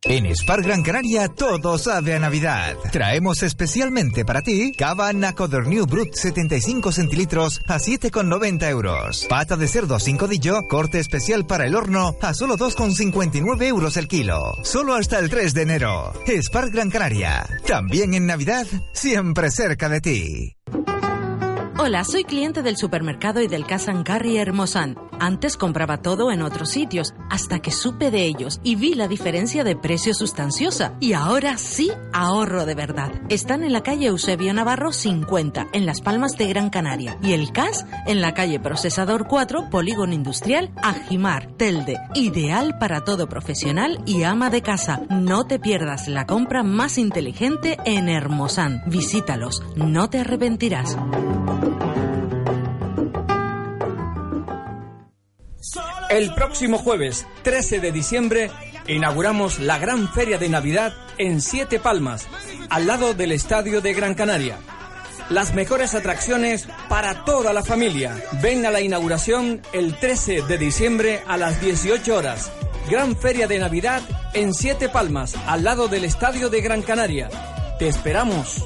En Spar Gran Canaria todo sabe a Navidad. Traemos especialmente para ti Cava Nacoder New Brut 75 centilitros a 7,90 euros. Pata de cerdo sin codillo, corte especial para el horno a solo 2,59 euros el kilo. Solo hasta el 3 de enero. Spar Gran Canaria. También en Navidad, siempre cerca de ti. Hola, soy cliente del supermercado y del Cash and Carry Hermosan. Antes compraba todo en otros sitios, hasta que supe de ellos y vi la diferencia de precio sustanciosa. Y ahora sí ahorro de verdad. Están en la calle Eusebio Navarro 50, en Las Palmas de Gran Canaria. Y el Cash en la calle Procesador 4, Polígono Industrial, Ajimar, Telde. Ideal para todo profesional y ama de casa. No te pierdas la compra más inteligente en Hermosan. Visítalos, no te arrepentirás. El próximo jueves 13 de diciembre inauguramos la gran feria de Navidad en Siete Palmas, al lado del Estadio de Gran Canaria. Las mejores atracciones para toda la familia. Ven a la inauguración el 13 de diciembre a las 18 horas. Gran feria de Navidad en Siete Palmas, al lado del Estadio de Gran Canaria. Te esperamos.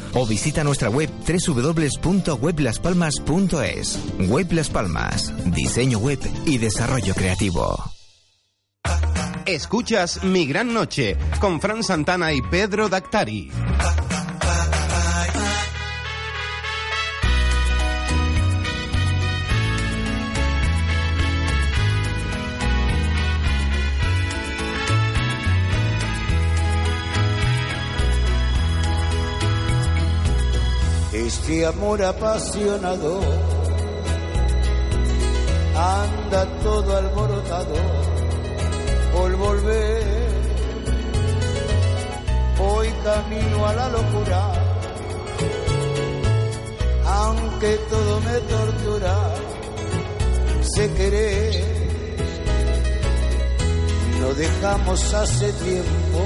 o visita nuestra web www.weblaspalmas.es. Web Las Palmas, diseño web y desarrollo creativo. Escuchas Mi Gran Noche con Fran Santana y Pedro Dactari. Amor apasionado anda todo alborotado por volver. Hoy camino a la locura, aunque todo me tortura, sé querer. Lo dejamos hace tiempo,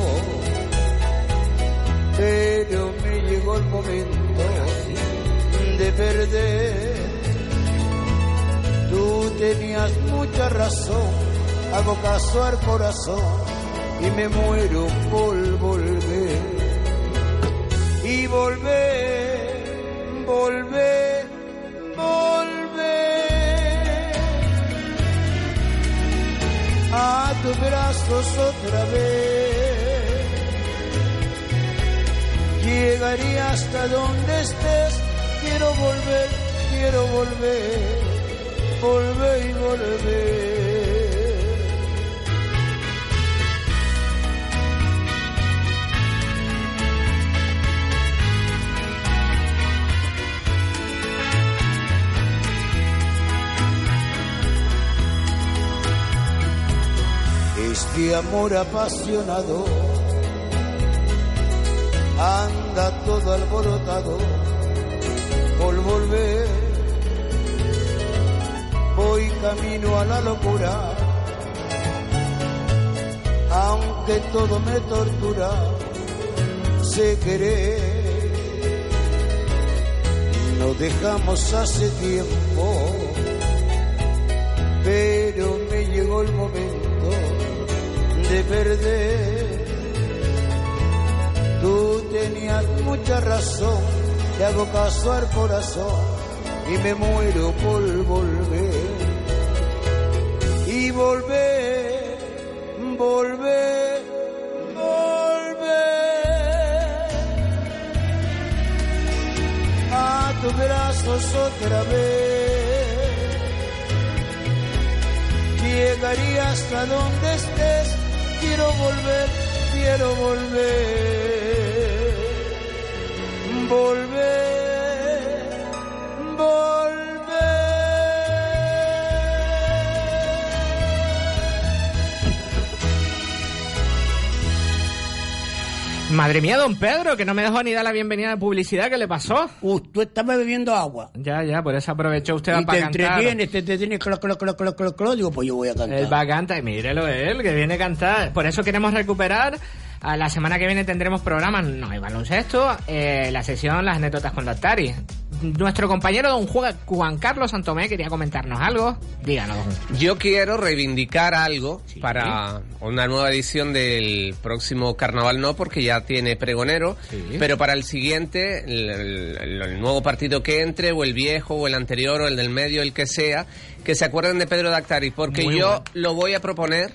pero me llegó el momento de perder. Tú tenías mucha razón, hago caso al corazón y me muero por volver. Y volver, volver, volver a tus brazos otra vez. Llegaría hasta donde estés, quiero volver, quiero volver, volver y volver. Este amor apasionado anda todo alborotado por volver. Voy camino a la locura, aunque todo me tortura, sé querer. Nos dejamos hace tiempo, pero me llegó el momento de perder. Tú tenías mucha razón, te hago caso al corazón y me muero por volver. Y volver, volver, volver a tus brazos otra vez. Llegaría hasta donde estés quiero volver, quiero volver, volver, Madre mía, don Pedro, que no me dejó ni dar la bienvenida de publicidad, ¿qué le pasó? Uh, tú estabas bebiendo agua. Ya, ya, por eso aprovechó usted Y te para cantar. entretienes, te entretienes, clo, clo, clo, clo, clo, clo, digo, pues yo voy a cantar. Él va a cantar, mírelo él, que viene a cantar. Por eso queremos recuperar. A la semana que viene tendremos programas, no hay baloncesto, eh, la sesión Las anécdotas con Dactari. Nuestro compañero don Juan, Carlos Santomé quería comentarnos algo. Díganos. Yo quiero reivindicar algo para una nueva edición del próximo carnaval, no porque ya tiene pregonero, pero para el siguiente, el, el- el nuevo partido que entre, o el viejo, o el anterior, o el del medio, el que sea, que se acuerden de Pedro Dactari, porque Muy yo bueno. lo voy a proponer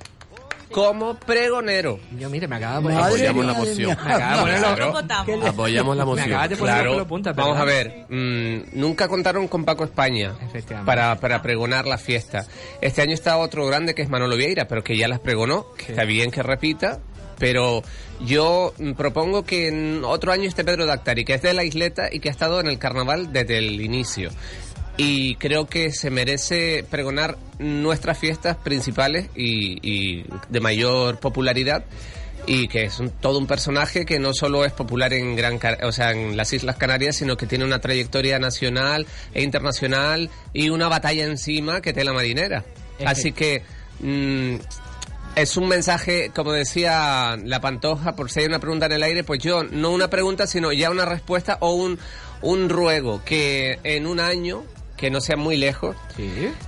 como pregonero. Yo, mire, me acaba de poner... Apoyamos la moción. Me acaba de poner los-. Apoyamos la moción. Me acabas de poner los Claro. Vamos a ver, mm, nunca contaron con Paco España para, para pregonar la fiesta. Este año está otro grande que es Manolo Vieira, pero que ya las pregonó, que está bien que repita. Pero yo mm, propongo que en otro año esté Pedro Dactari, que es de la isleta y que ha estado en el carnaval desde el inicio. Y creo que se merece pregonar nuestras fiestas principales y, y de mayor popularidad y que es un- todo un personaje que no solo es popular en Gran Ca- o sea, en las Islas Canarias, sino que tiene una trayectoria nacional e internacional y una batalla encima que tela marinera. Así que mm, es un mensaje, como decía la Pantoja, por si hay una pregunta en el aire, pues yo, no una pregunta, sino ya una respuesta o un, un ruego que en un año, que no sea muy lejos,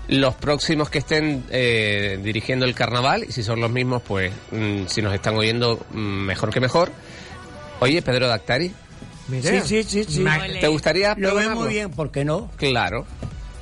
los próximos que estén eh, dirigiendo el carnaval, y si son los mismos, pues mm, si nos están oyendo, mm, mejor que mejor. Oye, Pedro Dactari. Sí, sí, sí, sí. ¿Te gustaría Lo veo muy bien, ¿por qué no? Claro.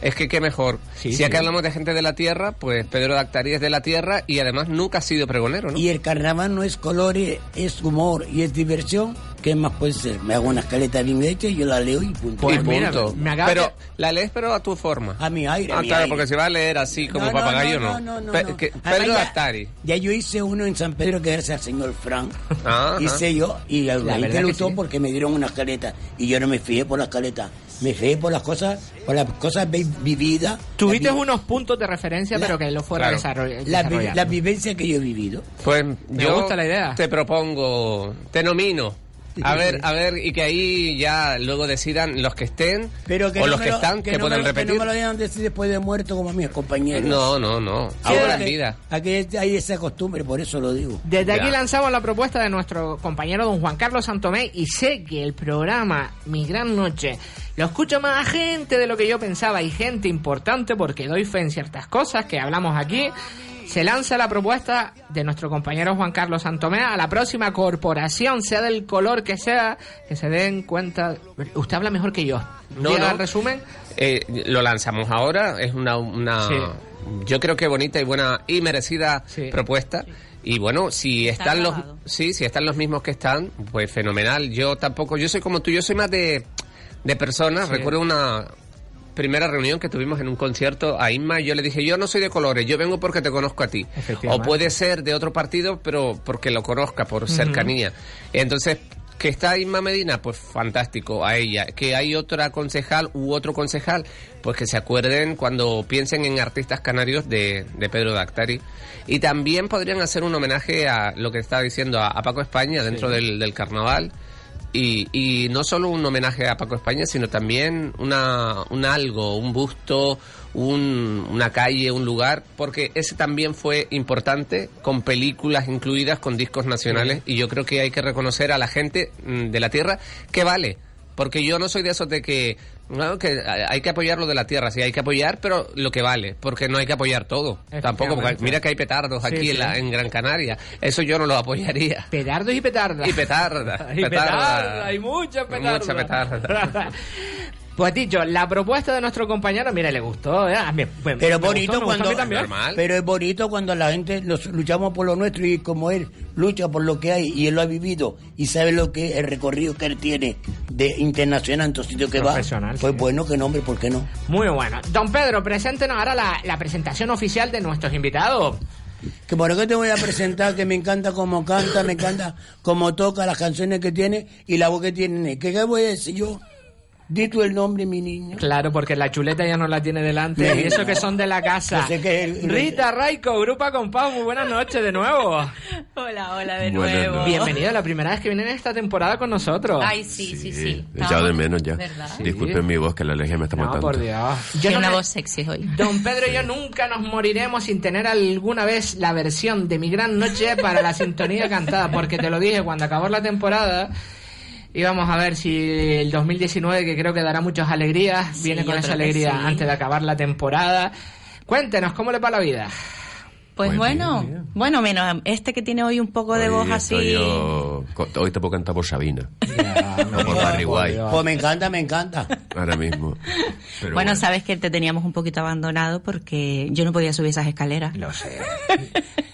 Es que qué mejor. si sí. aquí hablamos de gente de la tierra, pues Pedro Dactari es de la tierra y además nunca ha sido pregonero, ¿no? Y el carnaval no es colores, es humor y es diversión. ¿Qué más puede ser? Me hago una escaleta bien hecha y yo la leo y punto. y punto. pero la lees pero a tu forma. A mi aire. Ah, mi claro, aire. porque si va a leer así como No, no, papagayo, no, no. no, no, Pe- no. Pedro ya- yo hice uno en San Pedro que gracias al señor Frank. Ah, hice ajá. yo y la, La gente gustó sí. porque me dieron una escaleta y yo no me fijé por la escaleta. Me reí por las cosas, por las cosas vi- vividas. Tuviste unos puntos de referencia, pero que lo fuera Claro. desarroll- la, vi- desarrollando. la vivencia que yo he vivido. Pues Me yo gusta la idea. te propongo, te nomino. A ver, a ver, y que ahí ya luego decidan los que estén Pero que o no los que lo- están, que, no me lo- Que repetir. no me lo decir después de muerto como a mis compañeros. No, no, no. Sí, Ahora en vida. Aquí hay esa costumbre, por eso lo digo. Desde aquí lanzamos la propuesta de nuestro compañero don Juan Carlos Santomé y sé que el programa Mi Gran Noche lo escucha más gente de lo que yo pensaba y gente importante porque doy fe en ciertas cosas que hablamos aquí. Se lanza la propuesta de nuestro compañero Juan Carlos Santomé a la próxima corporación, sea del color que sea, que se den cuenta. Usted habla mejor que yo. No, Llega no. el resumen. Eh, lo lanzamos ahora, es una, una Sí. yo creo que bonita y buena y merecida propuesta. Y bueno, si Está están los sí, si están los mismos que están, pues fenomenal. Yo tampoco, yo soy como tú, yo soy más de, de personas. Sí. Recuerdo una primera reunión que tuvimos en un concierto a Inma yo le dije, yo no soy de colores, yo vengo porque te conozco a ti. O puede ser de otro partido, pero porque lo conozca, por cercanía. Entonces, que está Inma Medina, pues fantástico, a ella. Que hay otra concejal u otro concejal, pues que se acuerden cuando piensen en artistas canarios de, de Pedro Dactari. Y también podrían hacer un homenaje a lo que estaba diciendo a, a Paco España dentro Sí. del, del carnaval. Y, y no solo un homenaje a Paco España, sino también una, un algo, un busto, un- una calle, un lugar, porque ese también fue importante, con películas incluidas, con discos nacionales, y yo creo que hay que reconocer a la gente mm, de la tierra que vale. Porque yo no soy de esos de que, no, que hay que apoyar lo de la tierra, sí, hay que apoyar, pero lo que vale, porque no hay que apoyar todo. Tampoco, porque mira que hay petardos aquí sí. En, la- en Gran Canaria. Eso yo no lo apoyaría. Petardos y petardas. Y petarda. Y petarda, hay mucha petarda. Mucha petarda. Pues dicho, la propuesta de nuestro compañero, mira, le gustó, ¿eh? A mí, pues, Pero me bonito gustó, cuando mí también. pero es bonito cuando la gente los, luchamos por lo nuestro y como él lucha por lo que hay y él lo ha vivido y sabe lo que el recorrido que él tiene de internacional en todos sitios que va pues sí. bueno que nombre por qué no Muy bueno. Don Pedro, preséntenos ahora la, la presentación oficial de nuestros invitados. que por qué te voy a presentar que me encanta cómo canta me encanta cómo toca las canciones que tiene y la voz que tiene qué voy a decir yo di tú el nombre mi niño Claro, porque la chuleta ya no la tiene delante. Sí. Y eso que son de la casa. Yo sé que el- Rita Raico, Grupa Compás, muy buenas noches de nuevo. Hola, hola de Buenas nuevo. noches. Bienvenido, la primera vez que viene en esta temporada con nosotros. Ay, sí, sí, sí. He echado de menos ya. ¿Verdad? Disculpen mi voz, que la alergia me está No, matando. por Dios. Tiene no una me- voz sexy hoy. Don Pedro y yo nunca nos moriremos sin tener alguna vez la versión de Mi Gran Noche para la sintonía cantada, porque te lo dije, cuando acabó la temporada íbamos a ver si el 2019, que creo que dará muchas alegrías, Sí, viene con esa alegría sí. antes de acabar la temporada. Cuéntenos, ¿cómo le va la vida? Pues bueno, bueno, menos este que tiene hoy un poco de voz así. yo- hoy te puedo cantar por Sabina. o por Barry White. pues me encanta me encanta Ahora mismo. Pero bueno, sabes que te teníamos un poquito abandonado porque yo no podía subir esas escaleras. Lo sé.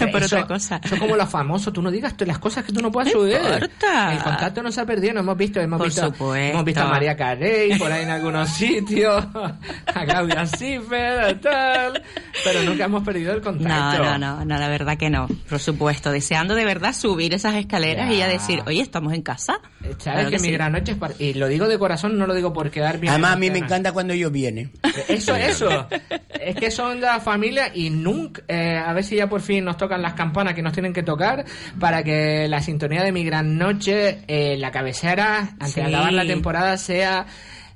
No por eso, otra cosa. Eso como los famosos, tú no digas tú las cosas que tú no puedes No subir. importa. El contacto no se ha perdido, no hemos visto, hemos Por visto, supuesto. hemos visto a María Carey por ahí en algunos sitios, a Claudia Schiffer, tal, pero nunca hemos perdido el No, contacto. no, no, no, la verdad que no. Por supuesto, deseando de verdad subir esas escaleras y ya decir, oye, estamos en casa. Sabes Claro que, que mi sí. gran noche es para- y lo digo de corazón, no lo digo por quedar bien. además a mí me encanta cuando ellos vienen Eso, eso. Es que son la familia y nunca. eh, a ver si ya por fin nos tocan las campanas que nos tienen que tocar para que la sintonía de mi gran noche, eh, la cabecera, antes Sí. de acabar la temporada, sea.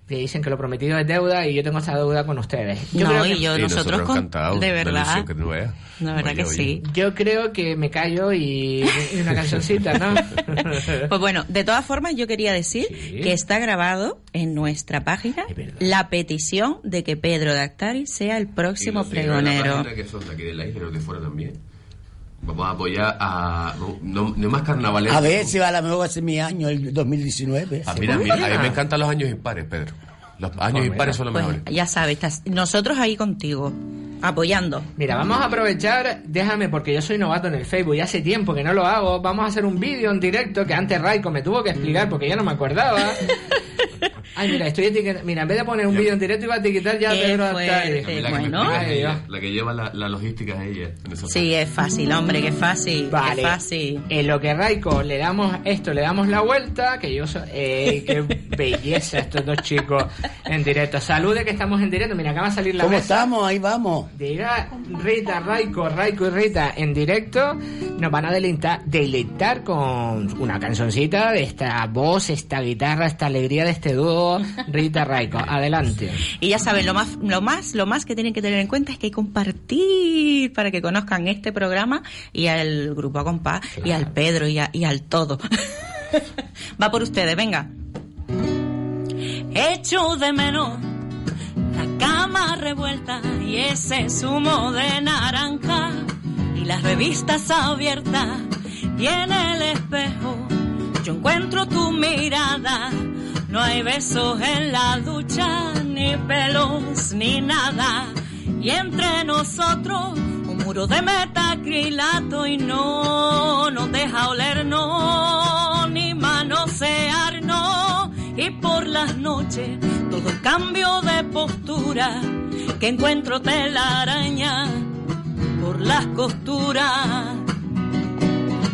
Que dicen que lo prometido es deuda y yo tengo esa deuda con ustedes. Yo No, creo y que- yo- Y nosotros con- encantados, de verdad. ilusión que tú veas. La verdad Oye, que oye. sí. Yo creo que me callo y, y una cancioncita, ¿no? Pues bueno, de todas formas yo quería decir que está grabado en nuestra página la petición de que Pedro Dactari sea el próximo pregonero. que son de aquí de la isla de fuera también. Vamos a apoyar a... No, no, no más carnavales. a ver si va a la mejor va a ser mi año el 2019 Ah, mira, a mí me encantan los años impares, Pedro. Los años impares son los Pues mejores. ya sabes, estás- nosotros ahí contigo, apoyando. Mira, vamos a aprovechar, déjame, porque yo soy novato en el Facebook y hace tiempo que no lo hago, vamos a hacer un vídeo en directo que antes Raiko me tuvo que explicar porque ya no me acordaba. Ay, mira, estoy etiquetando. Mira, en vez de poner un vídeo en directo, iba a etiquetar ya a Qué Pedro fuerte. La que, me Bueno. explica Ay, es ella, Dios. la que lleva la, la logística es ella. en esa Sí, es fácil, hombre, que es fácil. Vale. Es fácil. En lo que Raiko le damos esto, le damos la vuelta, que yo soy... ¡Eh, qué belleza estos dos chicos en directo! Salude que estamos en directo. Mira, acaba de salir la ¿Cómo mesa. estamos? Ahí vamos. Diga Rita, Raiko, Raiko y Rita en directo nos van a deleitar, deleitar con una cancioncita de esta voz, esta guitarra, esta alegría de este dúo Rita Raiko. Adelante. Y ya saben, lo más, lo más, lo más que tienen que tener en cuenta es que hay que compartir para que conozcan este programa y al grupo a compás y al Pedro y, a- y al todo. Va por ustedes, venga. Echo de menos la cama revuelta y ese zumo de naranja y las revistas abiertas y en el espejo yo encuentro tu mirada. No hay besos en la ducha, ni pelos, ni nada. Y entre nosotros un muro de metacrilato y no nos deja oler, no, ni manosearnos. Y por las noches todo cambio de postura que encuentro telaraña por las costuras.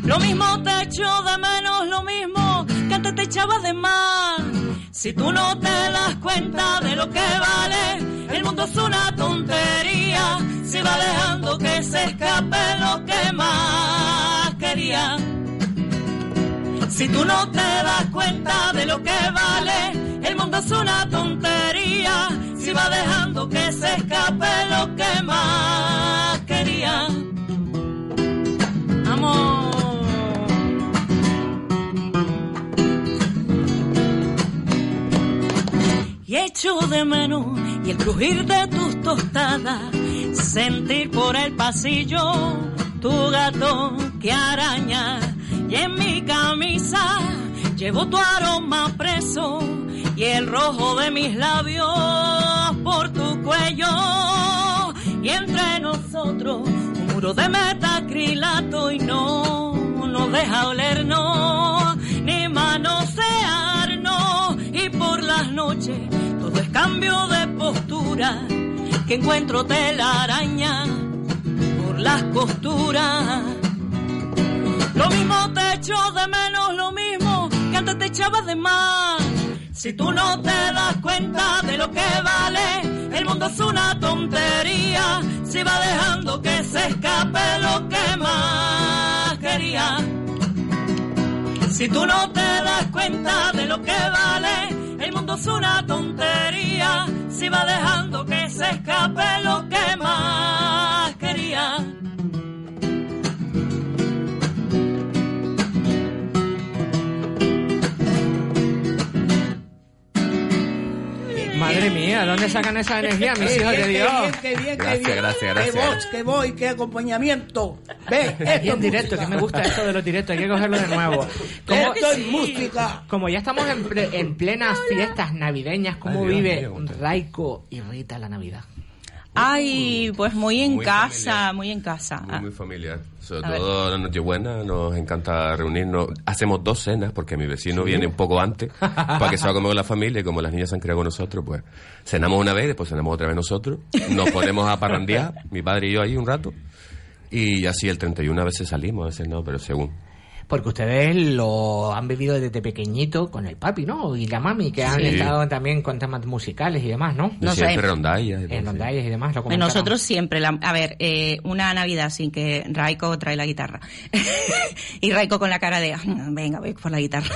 Lo mismo te echo de menos, lo mismo que antes te echaba de más. Si tú no te das cuenta de lo que vale, el mundo es una tontería. Si va dejando que se escape lo que más quería. Si tú no te das cuenta de lo que vale, el mundo es una tontería. Si va dejando que se escape lo que más echo de menos y el crujir de tus tostadas, sentir por el pasillo tu gato que araña. Y en mi camisa llevo tu aroma preso y el rojo de mis labios por tu cuello. Y entre nosotros un muro de metacrilato y no nos deja olernos ni manosearnos. Las noches todo es cambio de postura que encuentro telaraña por las costuras. Lo mismo te echo de menos, lo mismo que antes te echaba de más. Si tú no te das cuenta de lo que vale, el mundo es una tontería. Si va dejando que se escape lo que más quería. Si tú no te das cuenta de lo que vale, el mundo es una tontería. Si va dejando que se escape lo que más quería. Madre mía, ¿dónde sacan esa energía, mis Qué hijos de qué Dios? bien, qué bien, qué Gracias, bien. gracias, Qué gracias. voz, qué voy, qué acompañamiento. Ve, Aquí esto en es directo, música. que me gusta esto de los directos, hay que cogerlo de nuevo. Como, Esto es música. como ya estamos en, ple- en plenas fiestas navideñas, ¿cómo Ay, Dios vive contra- Raiko y Rita la Navidad? Ay, pues muy en Muy casa, familiar. muy en casa. Muy, muy familiar. Sobre A ver. todo la Nochebuena nos encanta reunirnos. Hacemos dos cenas porque mi vecino viene un poco antes para que se va a comer con la familia y como las niñas se han criado con nosotros, pues cenamos una vez, después cenamos otra vez nosotros. Nos ponemos a parrandear, mi padre y yo ahí un rato. Y así el 31 a veces salimos, a veces no, pero según. Porque ustedes lo han vivido desde pequeñito con el papi, ¿no? Y la mami, que han Sí. estado también con temas musicales y demás, ¿no? Yo siempre rondalla. y En rondallas y demás, lo Pues nosotros siempre, la- a ver, eh, una Navidad sin que Raiko trae la guitarra. y Raiko con la cara de, "Ah, venga, voy por la guitarra.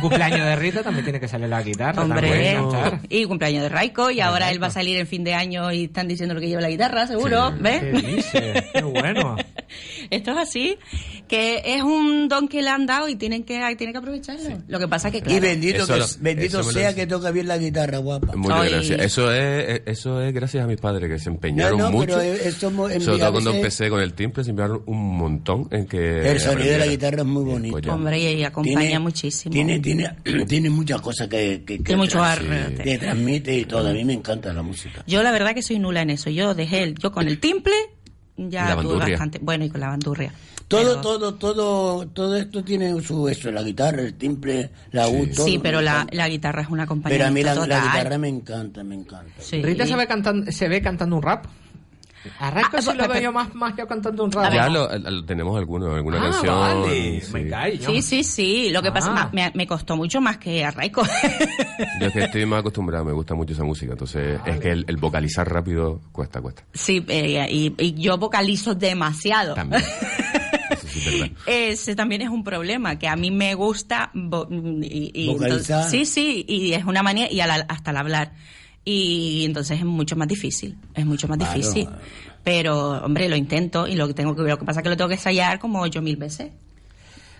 Cumpleaños de Rita también tiene que salir la guitarra. Hombre, también, cantar. y cumpleaños de Raiko, y ahora él va a salir en fin de año y están diciendo lo que lleva la guitarra, seguro, ¿Qué ¿ves? dice? Qué bueno. Esto es así, que es un don que le han dado y tienen que, tienen que aprovecharlo. Lo que pasa es que, claro, Y bendito, Eso que, lo- bendito eso me lo sea que toca bien la guitarra, guapa. Muchas Ay. gracias. Eso es, eso es gracias a mis padres que se empeñaron No, no, mucho. pero en Sobre todo cuando empecé con el timbre se empeñaron un montón en que El sonido de la guitarra es muy bonito. Pues hombre, y acompaña Tiene- muchísimo. Tiene, tiene, tiene muchas cosas que, que, que, Tiene mucho trans- arte. que transmite y todo. A mí me encanta la música. Yo la verdad que soy nula en eso. Yo dejé el, yo con el timple ya tuve bastante. Bueno, y con la bandurria. Todo, todo, todo, todo esto tiene su eso, la guitarra, el timbre, la U, todo. Sí, pero la, la guitarra es una compañía. Pero a mí la, la guitarra me encanta, me encanta. Rita se ve, cantando, se ve cantando un rap. A Raiko Ah, sí lo veo yo más, más yo cantando un rap. Ya lo, lo- tenemos alguno, alguna Ah, canción. vale. sí. Me cae, Sí, sí, sí. Lo que pasa Ah. me, me costó mucho más que a Raiko. Yo es que estoy más acostumbrado, me gusta mucho esa música. Entonces, es que el, el vocalizar rápido cuesta, cuesta. sí, eh, y, y yo vocalizo demasiado. También. Eso sí es verdad. Ese también es un problema, que a mí me gusta y, y Vocalizar. entonces- sí, sí, y es una manía y al- hasta al hablar. Y entonces es mucho más difícil, es mucho más Claro. difícil. Pero, hombre, lo intento y lo que tengo que lo que pasa es que lo tengo que ensayar como ocho mil veces.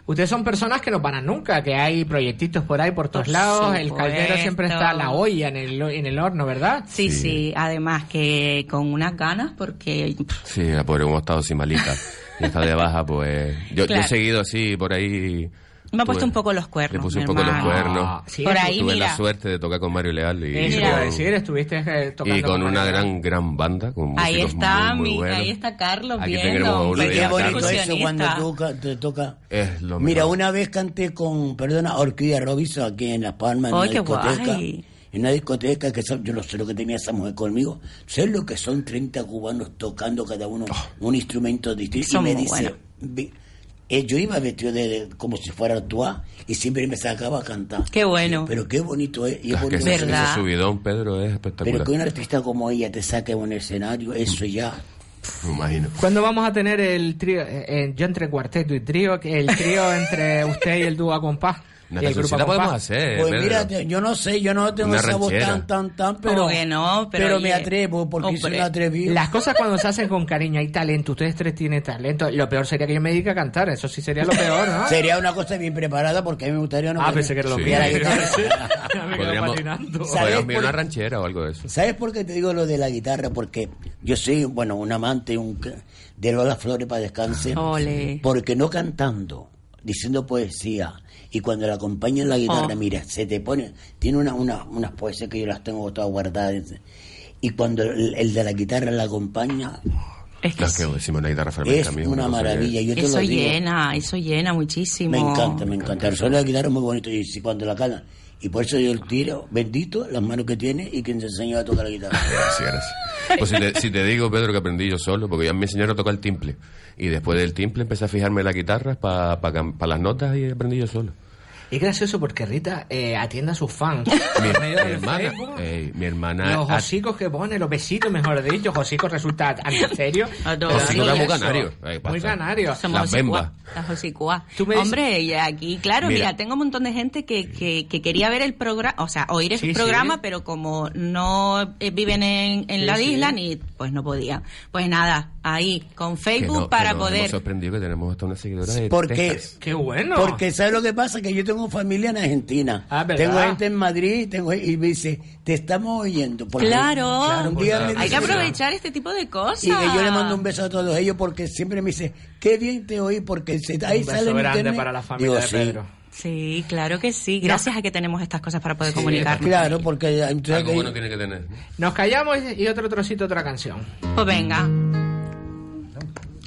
Ustedes son personas que no paran nunca, que hay proyectitos por ahí, por todos Por lados. El caldero siempre está la olla en el, en el horno, ¿verdad? Sí, sí, además que con unas ganas porque Sí, la pobre hemos estado sin malita. Y está de baja, pues. Yo, yo Claro. he seguido así por ahí. me ha puesto Tuve- un poco los cuernos. Le puse un poco los cuernos. Sí, Por ahí, Tuve mira. la suerte de tocar con Mario Leal y, Eso y te iba a con, decir, estuviste eh, tocando y con una Mario. gran, gran banda. Con Ahí está, muy, muy mi, ahí está Carlos Aquí viendo. de qué la bonito eso cuando toca, te toca. Es lo Mira, una vez canté con, perdona, Orquídea Robinson aquí en Las Palmas, en ¡Ay, una qué discoteca. guay! En una discoteca que son- yo no sé lo que tenía esa mujer conmigo. Sé lo que son 30 cubanos tocando cada uno un instrumento distinto. Son y me dice, vi- eh, yo iba vestido de, de- como si fuera a actuar y siempre me sacaba a cantar. Qué bueno. Pero qué bonito es. Y es Ah, que bonito ese, ¿Verdad? ese subidón, Pedro, es espectacular. pero que un artista como ella te saque en un escenario, eso ya. Me imagino. ¿Cuándo vamos a tener el trío? eh, eh, yo entre cuarteto y trío, que el trío entre usted y el dúo a compás. Una y el grupo podemos compás. hacer, Pues Pedro. mira, yo no sé, yo no tengo Una esa voz tan, tan, tan, pero, Como que no, pero me oye, atrevo porque soy un atrevido. Las cosas cuando se hacen con cariño hay talento, ustedes tres tienen talento. Lo peor sería que yo me dedique a cantar, eso sí sería lo peor, ¿no? Sería una cosa bien preparada porque a mí me gustaría no Ah, pensé que era lo Sí. me Podríamos, patinando. ¿Sabes podríamos por- una ranchera o algo de eso. ¿Sabes por qué te digo lo de la guitarra? Porque yo soy, bueno, un amante un, de Lola Flores para descanse. Ole. Porque no cantando, diciendo poesía, y cuando la acompaña en la guitarra, Oh. mira, se te pone, tiene una, una, unas poesías que yo las tengo todas guardadas. Y cuando el, el de la guitarra la acompaña, Es que No, es que decimos una guitarra es maravilla. Yo te eso lo digo. llena, eso llena muchísimo. Me encanta, me encanta. El solo de la guitarra es muy bonito y si cuando la calan. Y por eso yo el tiro, bendito, las manos que tiene y quien se enseñó a tocar la guitarra. Gracias, gracias. Pues si te, si te digo, Pedro, que aprendí yo solo, porque ya me enseñaron a tocar el timple. Y después del timple empecé a fijarme en la guitarra para las notas y aprendí yo solo. Es gracioso porque Rita eh, atiende a sus fans. Mi, hermana, eh, mi hermana... Los hocicos que pone, los besitos, mejor dicho. Hocicos resulta tan serio. Adoro. Pero Hocico digo muy eso, canario. Eh, Muy pasa. canario. Somos Las las Hombre, y aquí, claro, Mira. mira, tengo un montón de gente que, que, que quería ver el programa, o sea, oír el Sí, sí. programa, pero como no eh, viven en, en Sí, la sí. isla, ni pues no podían. Pues nada, ahí, con Que Facebook no- para poder. sorprendido que tenemos hasta una seguidora de Porque, Texas. Qué bueno. porque ¿sabes lo que pasa? Que yo tengo familia en Argentina. Ah, ¿verdad? tengo gente en Madrid tengo, y me dice, te estamos oyendo. Porque- Claro, un día me hay que aprovechar este tipo de cosas. Y que yo le mando un beso a todos ellos porque siempre me dice, qué bien te oí porque se, ahí Un beso sale grande internet. para la familia Digo, de sí. Pedro. Sí, claro que sí. Gracias a que tenemos estas cosas para poder comunicarnos. Claro, porque entonces, Algo bueno tiene que tener. Nos callamos y otro trocito, otra canción. Pues venga.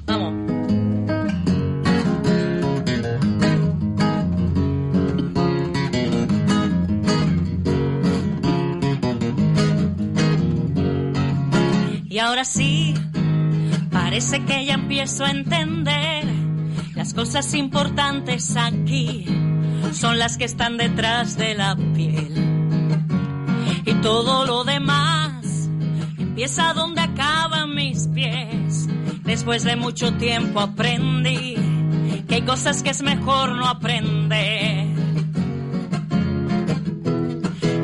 Vamos. Y ahora sí, parece que ya empiezo a entender las cosas importantes aquí son las que están detrás de la piel. Y todo lo demás empieza donde acaban mis pies. Después de mucho tiempo aprendí que hay cosas que es mejor no aprender.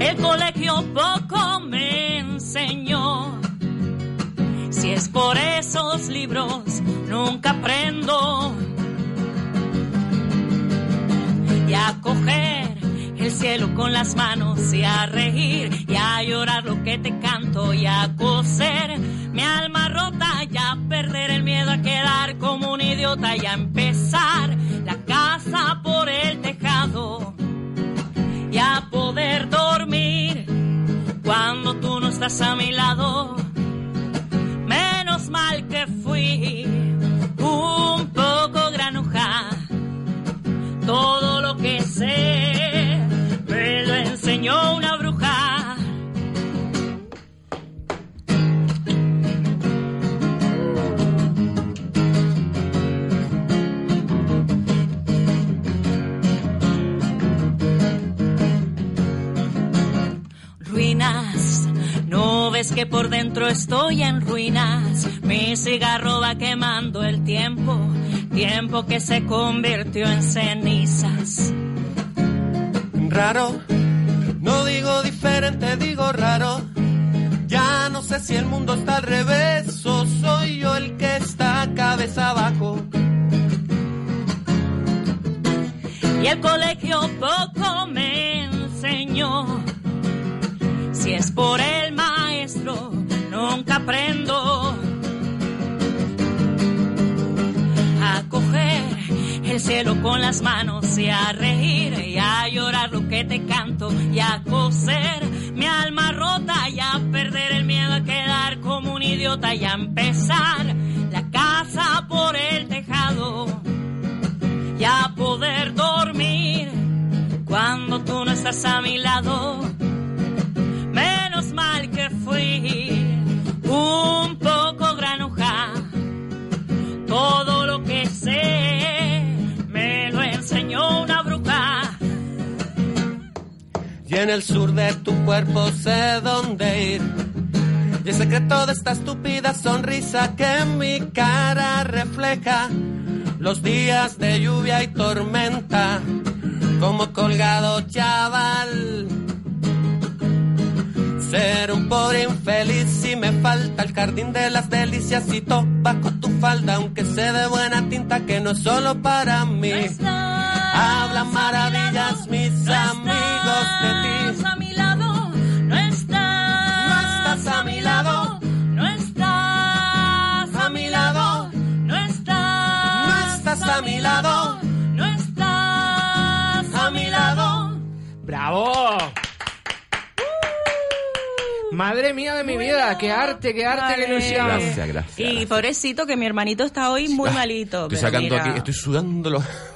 El colegio poco me enseñó. Si es por esos libros, nunca aprendo. Y a coger el cielo con las manos y a reír y a llorar lo que te canto y a coser mi alma rota ya perder el miedo a quedar como un idiota y a empezar la casa por el tejado y a poder dormir cuando tú no estás a mi lado. Menos mal que fui un poco granuja. Todo lo que sé me lo enseñó una bruja. Por dentro estoy en ruinas. Mi cigarro va quemando el tiempo, tiempo que se convirtió en cenizas. Raro, no digo diferente, digo raro. Ya no sé si el mundo está al revés o soy yo el que está cabeza abajo. Y el colegio poco me enseñó. Si es por el maestro, nunca aprendo a coger el cielo con las manos y a reír y a llorar lo que te canto y a coser mi alma rota y a perder el miedo a quedar como un idiota y a empezar la casa por el tejado y a poder dormir cuando tú no estás a mi lado. En el sur de tu cuerpo sé dónde ir. Y el secreto de esta estúpida sonrisa que en mi cara refleja los días de lluvia y tormenta. Como colgado chaval. Ser un pobre infeliz si me falta el jardín de las delicias y bajo tu falda, aunque sé de buena tinta que no es solo para mí. Hablan maravillas mis amigos de ti. a mi lado, no estás. No estás a mi lado, No estás a mi lado, No estás. no estás a mi lado, No estás a mi lado. ¡Bravo! Madre mía de mi vida, qué arte, qué arte, qué Vale. ilusión. Gracias, gracias. Y pobrecito que mi hermanito está hoy muy malito. Estoy sacando mira, aquí, estoy sudándolo.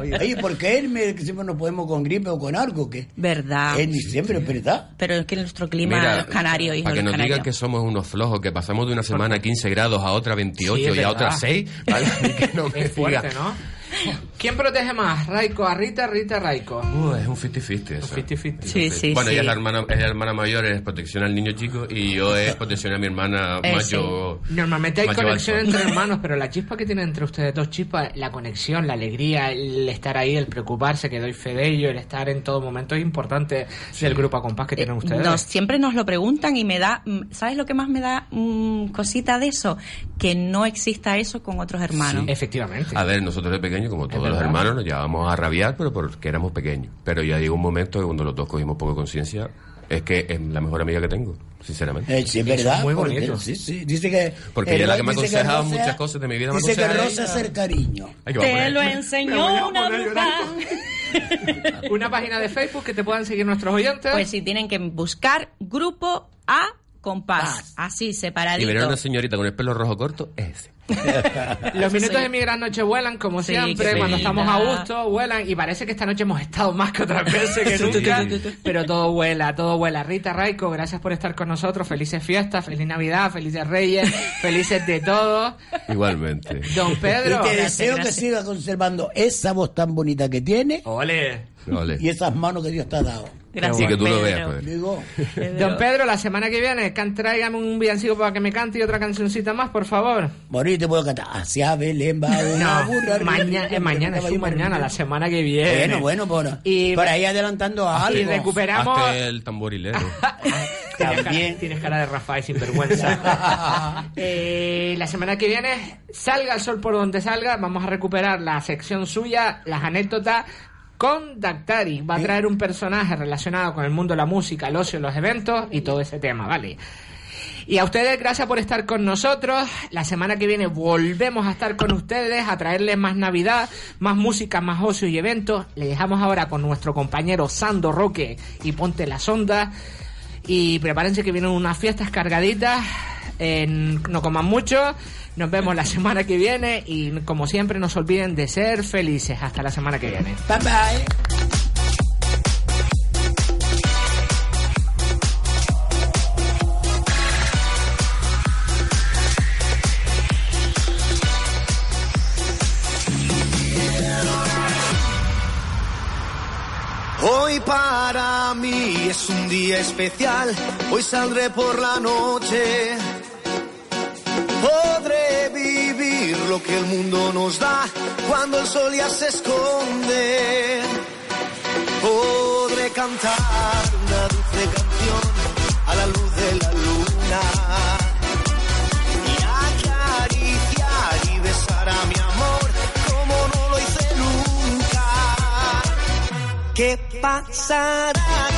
Oye, ¿por qué él me que siempre nos podemos con gripe o con algo? ¿qué? ¿Verdad? En diciembre, ¿verdad? Pero es que nuestro clima Mira, es canario, hijo, para que nos digan canarios. que somos unos flojos, que pasamos de una semana a 15 grados a otra 28 Sí, y a otra verdad. 6, ¿vale? Y que no me Es fuerte, diga. ¿no? ¿Quién protege más? ¿Raiko a Rita, Rita a Raiko? Uh, es un 50-50 eso. 50-50. Sí, sí, bueno, sí. ella es la hermana, es la hermana mayor, es protección al niño chico y yo es protección a mi hermana Eh, mayor. Normalmente hay mayor conexión entre hermanos, pero la chispa que tienen entre ustedes dos chispas, la conexión, la alegría, el estar ahí, el preocuparse, que doy fe de ello, el estar en todo momento es importante del grupo a compás que tienen ustedes. Nos, siempre nos lo preguntan y me da, mm, ¿sabes lo que más me da mm, cosita de eso? Que no exista eso con otros hermanos. Sí. Efectivamente. A ver, nosotros de pequeños, como todos los hermanos, nos llevábamos a rabiar, pero porque éramos pequeños. Pero ya llegó un momento que cuando los dos cogimos poco conciencia, es que es la mejor amiga que tengo, sinceramente. Eh, sí, es verdad. muy porque- bonito. Sí, sí. Dice que. Porque ella es la que me dice aconsejaba Rosa- muchas cosas de mi vida, me Dice que Rosa es el cariño. Ay, Te poner- lo enseñó una bruja. Una página de Facebook que te puedan seguir nuestros oyentes. Pues sí, tienen que buscar grupo A compás. Así, Y separadito. ver a una señorita con el pelo rojo corto, es ese. Los minutos Sí. de mi gran noche vuelan como Sí, siempre, cuando estamos a gusto, vuelan y parece que esta noche hemos estado más que otras veces que nunca, pero todo vuela, todo vuela. Rita Raico, gracias por estar con nosotros, felices fiestas, feliz Navidad, felices Reyes, felices de todo. Igualmente. Don Pedro. y te deseo gracias. que siga conservando esa voz tan bonita que tiene Ole. Y esas manos que Dios te ha dado. Gracias, Y que tú lo veas. Digo, Don Pedro, la semana que viene, can, tráigame un villancico para que me cante y otra cancioncita más, por favor. te puedo cantar. Hacia Belén va una No, burra. mañana, es mañana, es su mañana, la semana que viene. Bueno, bueno, bueno. Y- por ahí adelantando a Y algo. recuperamos... Hazte el tamborilero. Tienes cara, También. tienes cara de Rafael sinvergüenza. Eh, la semana que viene, salga el sol por donde salga, vamos a recuperar la sección suya, las anécdotas con Dactari. Va a traer un personaje relacionado con el mundo de la música, el ocio, los eventos y todo ese tema, ¿vale? Y a ustedes, gracias por estar con nosotros. La semana que viene volvemos a estar con ustedes, a traerles más Navidad, más música, más ocio y eventos. Le dejamos ahora con nuestro compañero Sando Roque y Ponte las Ondas. Y prepárense que vienen unas fiestas cargaditas. No coman mucho. Nos vemos la semana que viene. Y como siempre, no se olviden de ser felices. Hasta la semana que viene. Bye bye. Hoy para mí es un día especial, hoy saldré por la noche. Podré vivir lo que el mundo nos da cuando el sol ya se esconde. Podré cantar una dulce canción a la luz de la luna. Y acariciar y besar a mi amor como no lo hice nunca. ¿Qué pasará?